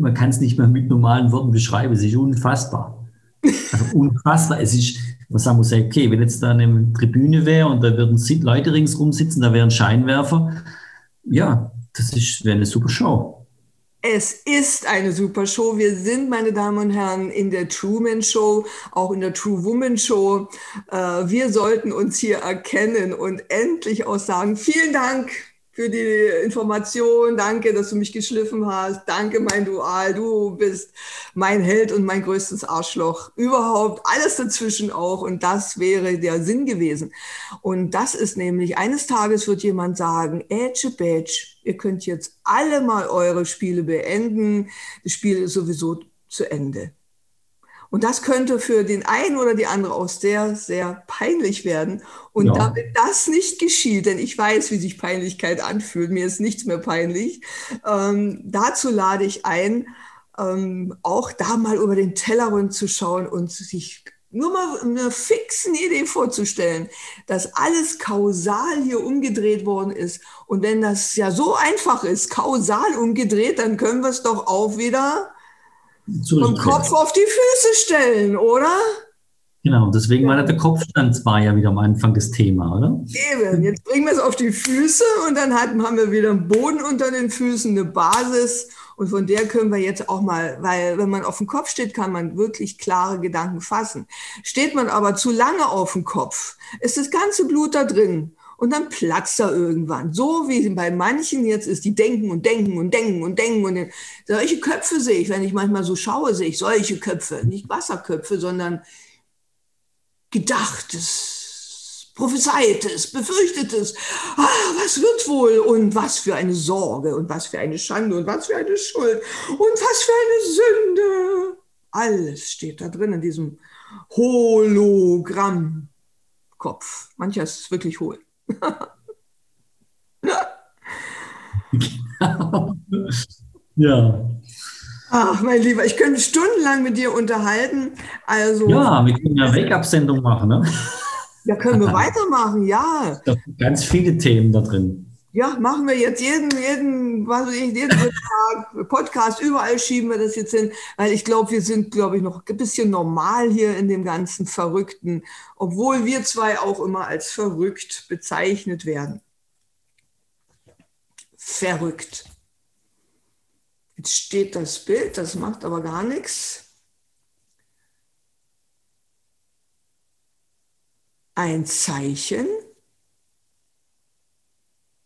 man kann es nicht mehr mit normalen Worten beschreiben. Es ist unfassbar. Also [laughs] unfassbar. Es ist, man sagen muss, okay, wenn jetzt da eine Tribüne wäre und da würden Leute ringsrum sitzen, da wären Scheinwerfer. Ja, das wäre eine super Show. Es ist eine super Show. Wir sind, meine Damen und Herren, in der Truman Show, auch in der True Woman Show. Äh, wir sollten uns hier erkennen und endlich auch sagen, vielen Dank für die Information. Danke, dass du mich geschliffen hast. Danke, mein Dual. Du bist mein Held und mein größtes Arschloch. Überhaupt alles dazwischen auch. Und das wäre der Sinn gewesen. Und das ist nämlich, eines Tages wird jemand sagen, Ätsche Bätsch, ihr könnt jetzt alle mal eure Spiele beenden. Das Spiel ist sowieso zu Ende. Und das könnte für den einen oder die andere auch sehr, sehr peinlich werden. Und ja. damit das nicht geschieht, denn ich weiß, wie sich Peinlichkeit anfühlt, mir ist nichts mehr peinlich, ähm, dazu lade ich ein, ähm, auch da mal über den Tellerrand zu schauen und sich nur mal eine fixen Idee vorzustellen, dass alles kausal hier umgedreht worden ist. Und wenn das ja so einfach ist, kausal umgedreht, dann können wir es doch auch wieder vom Kopf auf die Füße stellen, oder? Genau, deswegen ja. war der Kopfstand war ja wieder am Anfang des Thema, oder? Eben, jetzt bringen wir es auf die Füße und dann haben wir wieder einen Boden unter den Füßen, eine Basis und von der können wir jetzt auch mal, weil wenn man auf dem Kopf steht, kann man wirklich klare Gedanken fassen. Steht man aber zu lange auf dem Kopf, ist das ganze Blut da drin und dann platzt er irgendwann. So wie bei manchen jetzt ist, die denken und denken und denken und denken und solche Köpfe sehe ich, wenn ich manchmal so schaue, sehe ich solche Köpfe, nicht Wasserköpfe, sondern gedachtes, prophezeites, befürchtetes. Ah, was wird wohl und was für eine Sorge und was für eine Schande und was für eine Schuld und was für eine Sünde. Alles steht da drin in diesem Hologrammkopf. Mancher ist wirklich hohl. [laughs] ja. Ach, mein Lieber, ich könnte stundenlang mit dir unterhalten. Also, ja, wir können ja Wake-up-Sendung machen, ne? Ja, können wir [laughs] weitermachen, ja. Ganz viele Themen da drin. Ja, machen wir jetzt jeden, jeden, was weiß ich, jeden Tag Podcast, überall schieben wir das jetzt hin, weil ich glaube, wir sind, glaube ich, noch ein bisschen normal hier in dem ganzen Verrückten, obwohl wir zwei auch immer als verrückt bezeichnet werden. Verrückt. Jetzt steht das Bild, das macht aber gar nichts. Ein Zeichen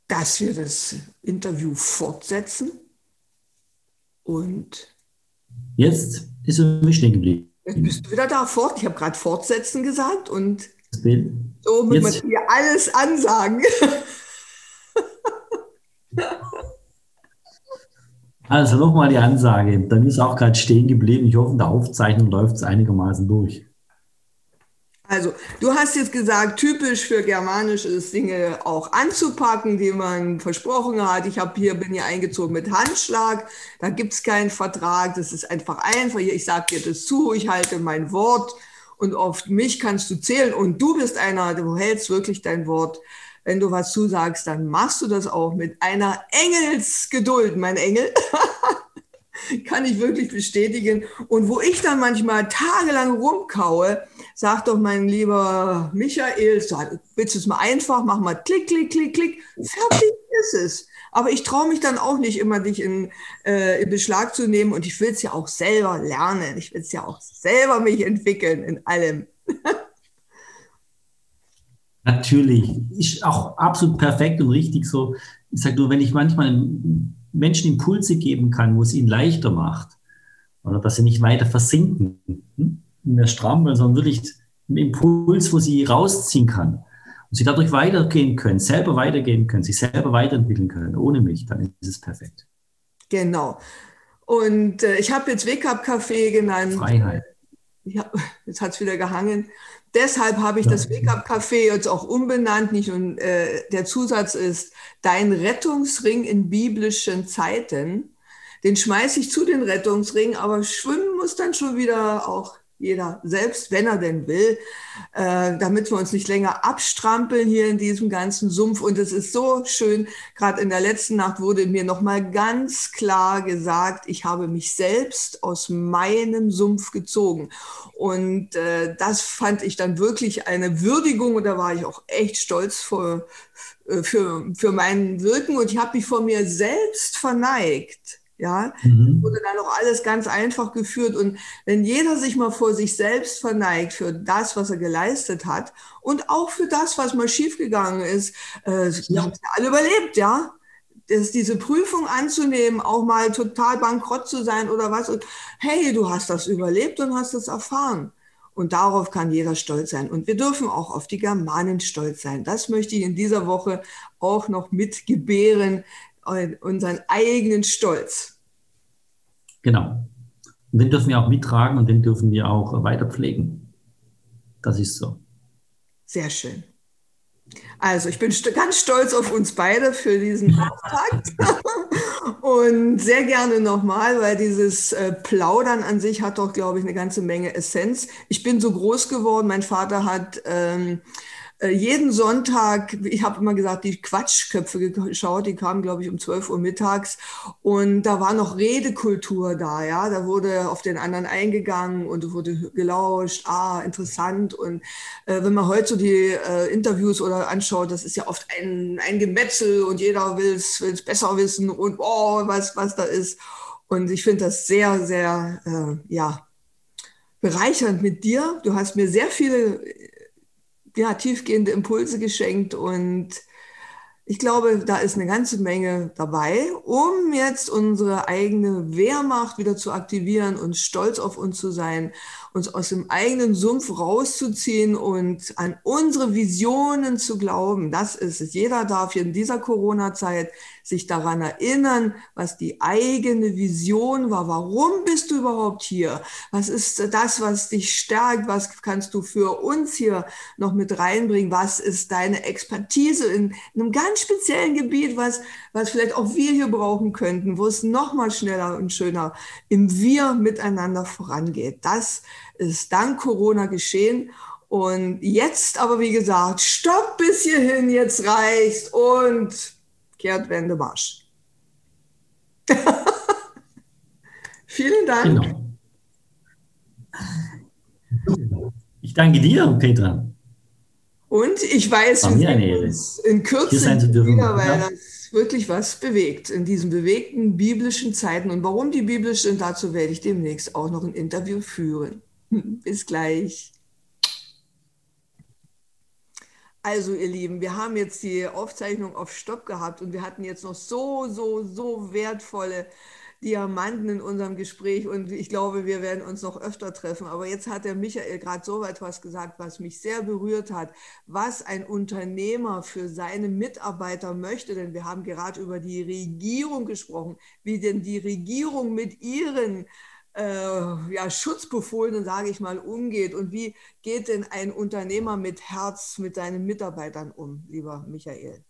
dass wir das Interview fortsetzen. Und jetzt ist er mich stehen geblieben. Jetzt bist du wieder da fort. Ich habe gerade fortsetzen gesagt und so muss man hier alles ansagen. [laughs] Also nochmal die Ansage. Dann ist auch gerade stehen geblieben. Ich hoffe, in der Aufzeichnung läuft es einigermaßen durch. Also, du hast jetzt gesagt, typisch für Germanisch ist Dinge auch anzupacken, die man versprochen hat. Ich habe hier, bin hier eingezogen mit Handschlag. Da gibt es keinen Vertrag. Das ist einfach einfach. Ich sage dir das zu, ich halte mein Wort und auf mich kannst du zählen. Und du bist einer, du hältst wirklich dein Wort. Wenn du was zusagst, dann machst du das auch mit einer Engelsgeduld, mein Engel. [laughs] Kann ich wirklich bestätigen. Und wo ich dann manchmal tagelang rumkaue, Sag doch, mein lieber Michael, willst du es mal einfach, mach mal klick, klick, klick, klick, fertig ist es. Aber ich traue mich dann auch nicht immer, dich in, äh, in Beschlag zu nehmen und ich will es ja auch selber lernen. Ich will es ja auch selber mich entwickeln in allem. [laughs] Natürlich. Ist auch absolut perfekt und richtig so. Ich sage nur, wenn ich manchmal Menschen Impulse geben kann, wo es ihnen leichter macht, oder dass sie nicht weiter versinken, hm? Mehr stramm, sondern wirklich einen Impuls, wo sie rausziehen kann und sie dadurch weitergehen können, selber weitergehen können, sich selber weiterentwickeln können, ohne mich, dann ist es perfekt. Genau. Und äh, ich habe jetzt Wake Up Café genannt. Freiheit. Ja, [laughs] jetzt hat es wieder gehangen. Deshalb habe ich ja. das Wake Up Café jetzt auch umbenannt. Nicht und äh, der Zusatz ist dein Rettungsring in biblischen Zeiten. Den schmeiße ich zu den Rettungsringen, aber schwimmen muss dann schon wieder auch jeder selbst, wenn er denn will, äh, damit wir uns nicht länger abstrampeln hier in diesem ganzen Sumpf. Und es ist so schön, gerade in der letzten Nacht wurde mir nochmal ganz klar gesagt, ich habe mich selbst aus meinem Sumpf gezogen. Und äh, das fand ich dann wirklich eine Würdigung und da war ich auch echt stolz vor, äh, für, für mein Wirken und ich habe mich vor mir selbst verneigt ja, mhm. wurde dann auch alles ganz einfach geführt. Und wenn jeder sich mal vor sich selbst verneigt für das, was er geleistet hat und auch für das, was mal schiefgegangen ist, äh, ja. haben ja alle überlebt, ja. Das, diese Prüfung anzunehmen, auch mal total bankrott zu sein oder was. Und hey, du hast das überlebt und hast das erfahren. Und darauf kann jeder stolz sein. Und wir dürfen auch auf die Germanen stolz sein. Das möchte ich in dieser Woche auch noch mitgebären, unseren eigenen Stolz. Genau. Und den dürfen wir auch mittragen und den dürfen wir auch weiter pflegen. Das ist so. Sehr schön. Also ich bin ganz stolz auf uns beide für diesen [laughs] Auftakt und sehr gerne nochmal, weil dieses äh, Plaudern an sich hat doch, glaube ich, eine ganze Menge Essenz. Ich bin so groß geworden, mein Vater hat ähm, äh, jeden Sonntag, ich habe immer gesagt, die Quatschköpfe geschaut, die kamen, glaube ich, um 12 Uhr mittags. Und da war noch Redekultur da, ja. Da wurde auf den anderen eingegangen und wurde gelauscht, ah, interessant. Und äh, wenn man heute so die äh, Interviews oder anschaut, das ist ja oft ein, ein Gemetzel und jeder will es besser wissen und oh, was, was da ist. Und ich finde das sehr, sehr, äh, ja, bereichernd mit dir. Du hast mir sehr viele ja, tiefgehende Impulse geschenkt und ich glaube, da ist eine ganze Menge dabei, um jetzt unsere eigene Wehrmacht wieder zu aktivieren und stolz auf uns zu sein uns aus dem eigenen Sumpf rauszuziehen und an unsere Visionen zu glauben. Das ist es. Jeder darf in dieser Corona-Zeit sich daran erinnern, was die eigene Vision war. Warum bist du überhaupt hier? Was ist das, was dich stärkt? Was kannst du für uns hier noch mit reinbringen? Was ist deine Expertise in einem ganz speziellen Gebiet, was, was vielleicht auch wir hier brauchen könnten, wo es noch mal schneller und schöner im Wir miteinander vorangeht? Das ist dank Corona geschehen. Und jetzt aber, wie gesagt, stopp bis hierhin, jetzt reicht und Kehrtwende Marsch. [laughs] Vielen Dank. Genau. Ich danke dir, Petra. Und ich weiß, wir sehen uns in Kürze wieder, weil ja. das wirklich was bewegt in diesen bewegten biblischen Zeiten. Und warum die biblisch sind, dazu werde ich demnächst auch noch ein Interview führen. [laughs] Bis gleich. Also ihr Lieben, wir haben jetzt die Aufzeichnung auf Stopp gehabt und wir hatten jetzt noch so, so, so wertvolle Diamanten in unserem Gespräch und ich glaube, wir werden uns noch öfter treffen. Aber jetzt hat der Michael gerade so weit was gesagt, was mich sehr berührt hat, was ein Unternehmer für seine Mitarbeiter möchte. Denn wir haben gerade über die Regierung gesprochen, wie denn die Regierung mit ihren äh, ja, Schutzbefohlenen, sage ich mal, umgeht und wie geht denn ein Unternehmer mit Herz mit seinen Mitarbeitern um, lieber Michael?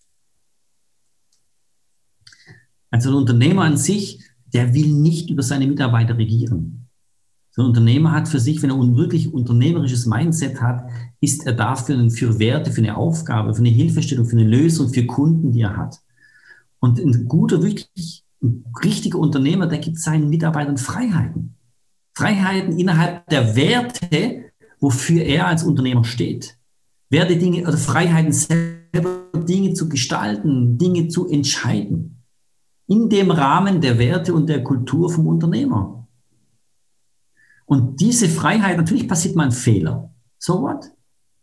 Also ein Unternehmer an sich, der will nicht über seine Mitarbeiter regieren. So ein Unternehmer hat für sich, wenn er ein wirklich unternehmerisches Mindset hat, ist er dafür für Werte, für eine Aufgabe, für eine Hilfestellung, für eine Lösung, für Kunden, die er hat. Und ein guter, wirklich ein richtiger Unternehmer, der gibt seinen Mitarbeitern Freiheiten. Freiheiten innerhalb der Werte, wofür er als Unternehmer steht. Werte, Dinge also Freiheiten selber Dinge zu gestalten, Dinge zu entscheiden. In dem Rahmen der Werte und der Kultur vom Unternehmer. Und diese Freiheit, natürlich passiert mal ein Fehler. So what?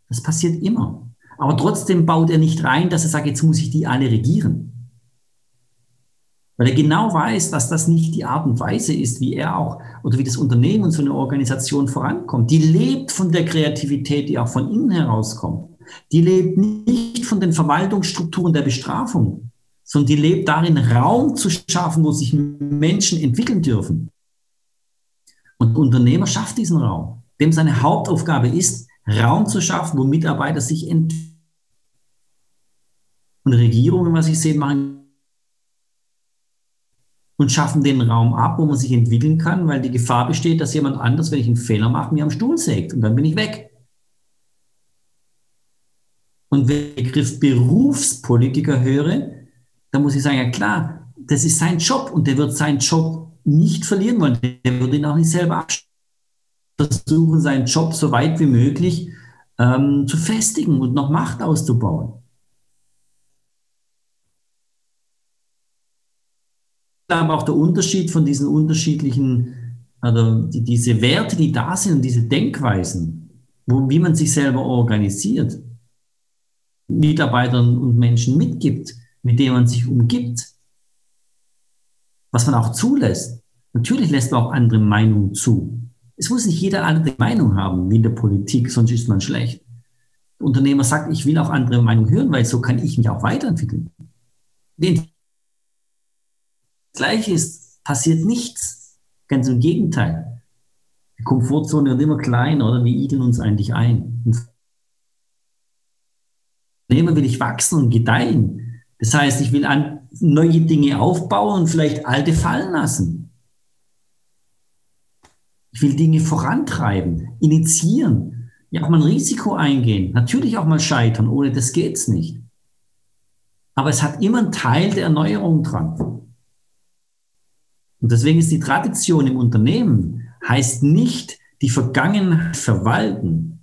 Das passiert immer. Aber trotzdem baut er nicht rein, dass er sagt, jetzt muss ich die alle regieren weil er genau weiß, dass das nicht die Art und Weise ist, wie er auch oder wie das Unternehmen und so eine Organisation vorankommt. Die lebt von der Kreativität, die auch von innen herauskommt. Die lebt nicht von den Verwaltungsstrukturen der Bestrafung, sondern die lebt darin, Raum zu schaffen, wo sich Menschen entwickeln dürfen. Und Unternehmer schafft diesen Raum. Dem seine Hauptaufgabe ist, Raum zu schaffen, wo Mitarbeiter sich entwickeln. Und Regierungen, was ich sehe, machen und schaffen den Raum ab, wo man sich entwickeln kann, weil die Gefahr besteht, dass jemand anders, wenn ich einen Fehler mache, mir am Stuhl sägt und dann bin ich weg. Und wenn ich den Begriff Berufspolitiker höre, dann muss ich sagen, ja klar, das ist sein Job und der wird seinen Job nicht verlieren wollen. Der wird ihn auch nicht selber versuchen, seinen Job so weit wie möglich ähm, zu festigen und noch Macht auszubauen. Aber auch der Unterschied von diesen unterschiedlichen, also die, diese Werte, die da sind und diese Denkweisen, wo, wie man sich selber organisiert, Mitarbeitern und Menschen mitgibt, mit denen man sich umgibt, was man auch zulässt. Natürlich lässt man auch andere Meinungen zu. Es muss nicht jeder andere Meinung haben, wie in der Politik, sonst ist man schlecht. Der Unternehmer sagt, ich will auch andere Meinungen hören, weil so kann ich mich auch weiterentwickeln. Den gleich ist, passiert nichts. Ganz im Gegenteil. Die Komfortzone wird immer kleiner, oder? Wir igeln uns eigentlich ein. Unternehmer will ich wachsen und gedeihen. Das heißt, ich will an neue Dinge aufbauen und vielleicht alte fallen lassen. Ich will Dinge vorantreiben, initiieren, ja auch mal ein Risiko eingehen, natürlich auch mal scheitern, ohne das geht's nicht. Aber es hat immer einen Teil der Erneuerung dran. Und deswegen ist die Tradition im Unternehmen heißt nicht die Vergangenheit verwalten,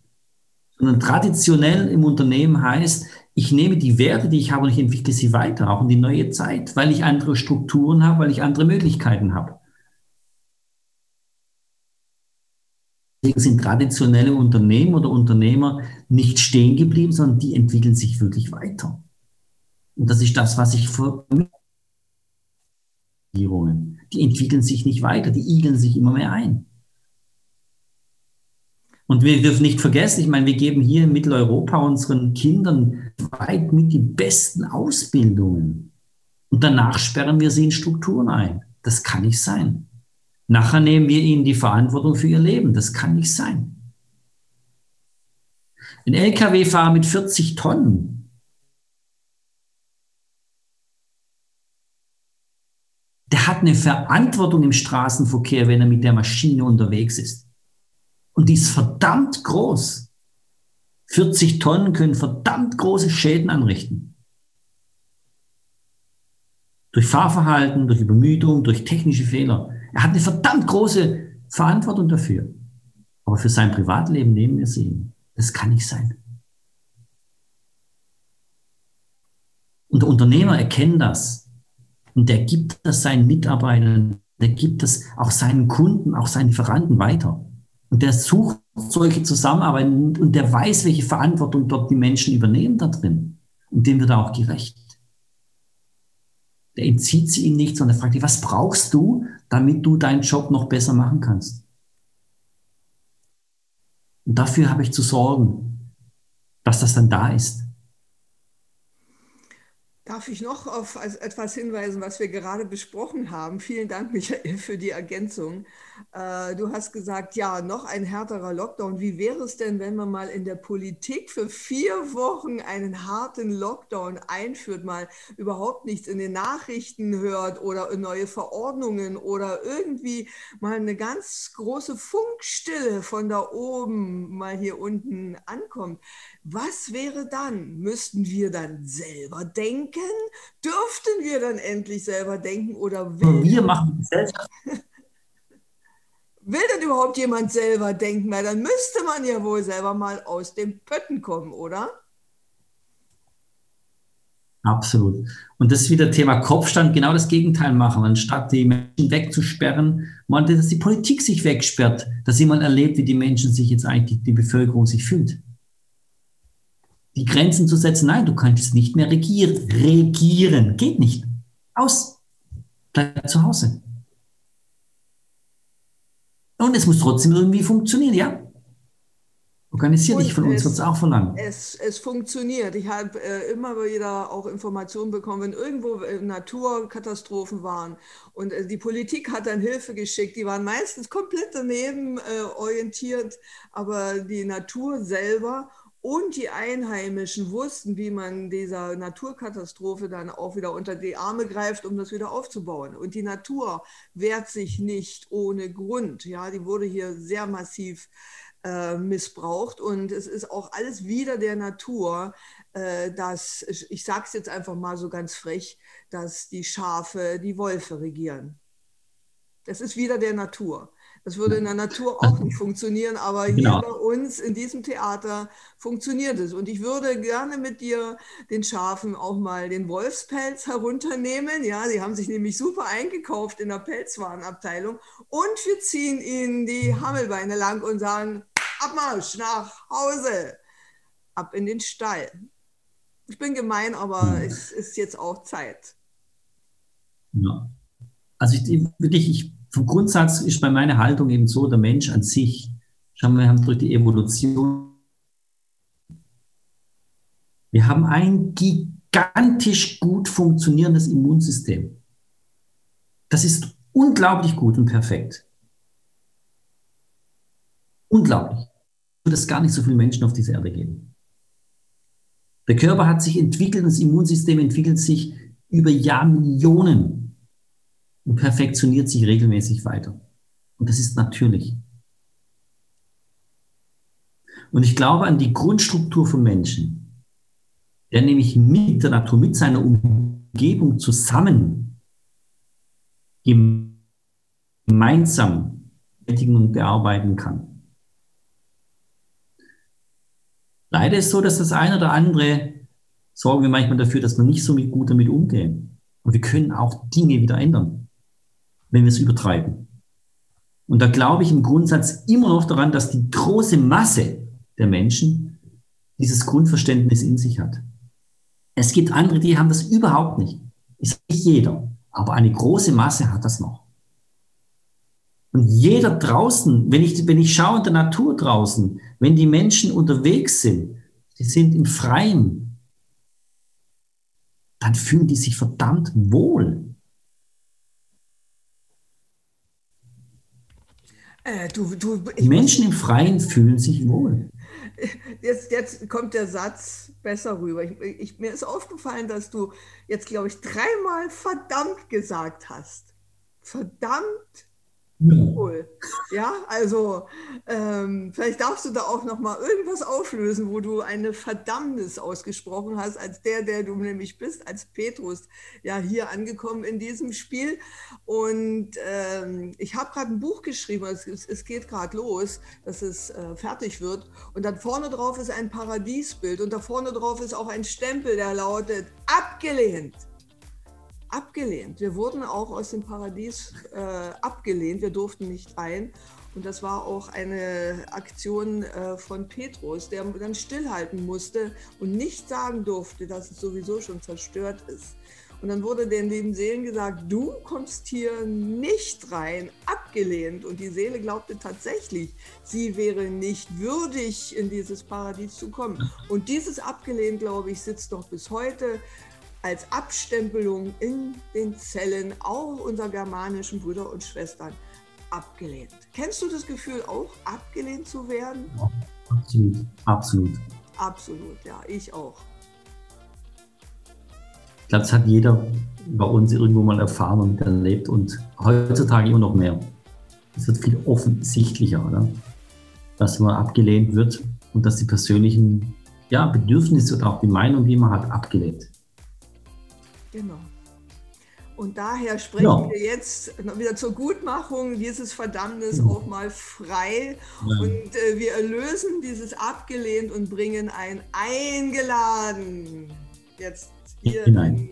sondern traditionell im Unternehmen heißt, ich nehme die Werte, die ich habe und ich entwickle sie weiter, auch in die neue Zeit, weil ich andere Strukturen habe, weil ich andere Möglichkeiten habe. Deswegen sind traditionelle Unternehmen oder Unternehmer nicht stehen geblieben, sondern die entwickeln sich wirklich weiter. Und das ist das, was ich vor Regierungen. Die entwickeln sich nicht weiter, die igeln sich immer mehr ein. Und wir dürfen nicht vergessen, ich meine, wir geben hier in Mitteleuropa unseren Kindern weit mit die besten Ausbildungen. Und danach sperren wir sie in Strukturen ein. Das kann nicht sein. Nachher nehmen wir ihnen die Verantwortung für ihr Leben. Das kann nicht sein. Ein Lkw-Fahrer mit 40 Tonnen, der hat eine Verantwortung im Straßenverkehr, wenn er mit der Maschine unterwegs ist. Und die ist verdammt groß. 40 Tonnen können verdammt große Schäden anrichten. Durch Fahrverhalten, durch Übermüdung, durch technische Fehler. Er hat eine verdammt große Verantwortung dafür. Aber für sein Privatleben nehmen wir sie ihm. Das kann nicht sein. Und Unternehmer erkennt das. Und der gibt das seinen Mitarbeitern, der gibt das auch seinen Kunden, auch seinen Lieferanten weiter. Und der sucht solche Zusammenarbeiten und der weiß, welche Verantwortung dort die Menschen übernehmen da drin. Und dem wird er auch gerecht. Der entzieht sie ihm nicht, sondern fragt dich, was brauchst du, damit du deinen Job noch besser machen kannst? Und dafür habe ich zu sorgen, dass das dann da ist. Darf ich noch auf etwas hinweisen, was wir gerade besprochen haben? Vielen Dank, Michael, für die Ergänzung. Äh, du hast gesagt, ja, noch ein härterer Lockdown. Wie wäre es denn, wenn man mal in der Politik für vier Wochen einen harten Lockdown einführt, mal überhaupt nichts in den Nachrichten hört oder neue Verordnungen oder irgendwie mal eine ganz große Funkstille von da oben mal hier unten ankommt? Was wäre dann? Müssten wir dann selber denken? Dürften wir dann endlich selber denken oder will wir machen Gesellschaft? [laughs] Will denn überhaupt jemand selber denken? Weil dann müsste man ja wohl selber mal aus den Pötten kommen, oder? Absolut. Und das ist wieder Thema Kopfstand, genau das Gegenteil machen. Anstatt die Menschen wegzusperren, man, dass die Politik sich wegsperrt, dass jemand erlebt, wie die Menschen sich jetzt eigentlich, die Bevölkerung sich fühlt. Die Grenzen zu setzen, nein, du kannst nicht mehr regieren. Regieren geht nicht. Aus. Bleib zu Hause. Und es muss trotzdem irgendwie funktionieren, ja? Organisier dich, von uns wird es auch verlangen. Es, es funktioniert. Ich habe äh, immer wieder auch Informationen bekommen, wenn irgendwo äh, Naturkatastrophen waren und äh, die Politik hat dann Hilfe geschickt. Die waren meistens komplett daneben äh, orientiert, aber die Natur selber und die Einheimischen wussten, wie man dieser Naturkatastrophe dann auch wieder unter die Arme greift, um das wieder aufzubauen. Und die Natur wehrt sich nicht ohne Grund. Ja, die wurde hier sehr massiv äh, missbraucht und es ist auch alles wieder der Natur, äh, dass, ich sage es jetzt einfach mal so ganz frech, dass die Schafe die Wolfe regieren. Das ist wieder der Natur. Das würde in der Natur [laughs] auch nicht funktionieren, aber hier genau. bei uns in diesem Theater funktioniert es. Und ich würde gerne mit dir den Schafen auch mal den Wolfspelz herunternehmen. Ja, die haben sich nämlich super eingekauft in der Pelzwarenabteilung. Und wir ziehen ihnen die Hammelbeine lang und sagen, Abmarsch nach Hause, ab in den Stall. Ich bin gemein, aber hm. es ist jetzt auch Zeit. Ja. Also ich wirklich, ich vom Grundsatz ist bei meiner Haltung eben so, der Mensch an sich, schauen wir, wir haben durch die Evolution, wir haben ein gigantisch gut funktionierendes Immunsystem. Das ist unglaublich gut und perfekt. Unglaublich. Würde es gar nicht so viele Menschen auf dieser Erde geben. Der Körper hat sich entwickelt, das Immunsystem entwickelt sich über Jahrmillionen und perfektioniert sich regelmäßig weiter. Und das ist natürlich. Und ich glaube an die Grundstruktur von Menschen, der nämlich mit der Natur, mit seiner Umgebung zusammen gemeinsam tätigen und bearbeiten kann. Leider ist es so, dass das eine oder andere sorgen wir manchmal dafür, dass wir nicht so gut damit umgehen. Und wir können auch Dinge wieder ändern wenn wir es übertreiben. Und da glaube ich im Grundsatz immer noch daran, dass die große Masse der Menschen dieses Grundverständnis in sich hat. Es gibt andere, die haben das überhaupt nicht. Ist nicht jeder, aber eine große Masse hat das noch. Und jeder draußen, wenn ich, wenn ich schaue in der Natur draußen, wenn die Menschen unterwegs sind, die sind im Freien, dann fühlen die sich verdammt wohl. Äh, du, du, Menschen im Freien fühlen sich wohl. Jetzt, jetzt kommt der Satz besser rüber. Ich, ich, mir ist aufgefallen, dass du jetzt, glaube ich, dreimal verdammt gesagt hast. Verdammt Cool. Ja, also ähm, vielleicht darfst du da auch noch mal irgendwas auflösen, wo du eine Verdammnis ausgesprochen hast, als der, der du nämlich bist, als Petrus, ja hier angekommen in diesem Spiel. Und ähm, ich habe gerade ein Buch geschrieben, es, es geht gerade los, dass es äh, fertig wird. Und dann vorne drauf ist ein Paradiesbild und da vorne drauf ist auch ein Stempel, der lautet abgelehnt abgelehnt. Wir wurden auch aus dem Paradies äh, abgelehnt. Wir durften nicht rein. Und das war auch eine Aktion äh, von Petrus, der dann stillhalten musste und nicht sagen durfte, dass es sowieso schon zerstört ist. Und dann wurde den lieben Seelen gesagt, du kommst hier nicht rein, abgelehnt. Und die Seele glaubte tatsächlich, sie wäre nicht würdig, in dieses Paradies zu kommen. Und dieses abgelehnt, glaube ich, sitzt noch bis heute als Abstempelung in den Zellen auch unserer germanischen Brüder und Schwestern abgelehnt. Kennst du das Gefühl auch, abgelehnt zu werden? Ja, absolut, absolut. Absolut, ja, ich auch. Ich glaube, das hat jeder bei uns irgendwo mal erfahren und erlebt und heutzutage immer noch mehr. Es wird viel offensichtlicher, oder? Dass man abgelehnt wird und dass die persönlichen ja, Bedürfnisse und auch die Meinung, die man hat, abgelehnt Genau. Und daher sprechen ja. wir jetzt wieder zur Gutmachung dieses Verdammnis ja. auch mal frei. Ja. Und äh, wir erlösen dieses abgelehnt und bringen ein eingeladen. Jetzt hier in,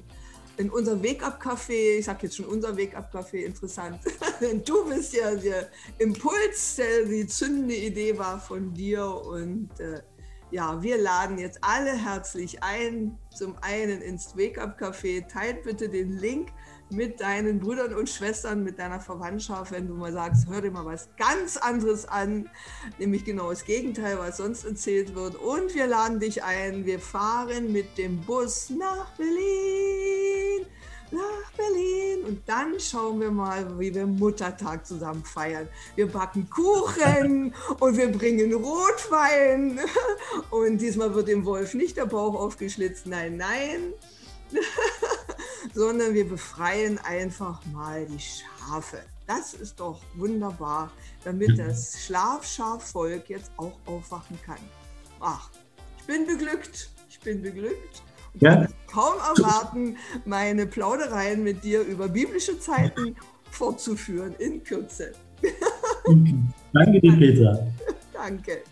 in, unser Wake-up-Café. Ich sage jetzt schon unser Wake-up-Café, interessant. [laughs] Denn du bist ja der Impuls, der die zündende Idee war von dir. Und äh, ja, wir laden jetzt alle herzlich ein. Zum einen ins Wake Up Café. Teilt bitte den Link mit deinen Brüdern und Schwestern, mit deiner Verwandtschaft, wenn du mal sagst, hör dir mal was ganz anderes an, nämlich genau das Gegenteil, was sonst erzählt wird. Und wir laden dich ein, wir fahren mit dem Bus nach Berlin nach Berlin. Und dann schauen wir mal, wie wir Muttertag zusammen feiern. Wir backen Kuchen [laughs] und wir bringen Rotwein. [laughs] Und diesmal wird dem Wolf nicht der Bauch aufgeschlitzt, nein, nein, [laughs] sondern wir befreien einfach mal die Schafe. Das ist doch wunderbar, damit das Schlafschafvolk jetzt auch aufwachen kann. Ach, ich bin beglückt, ich bin beglückt ja. kaum erwarten, meine Plaudereien mit dir über biblische Zeiten fortzuführen in Kürze. [laughs] Danke dir, Peter. Danke.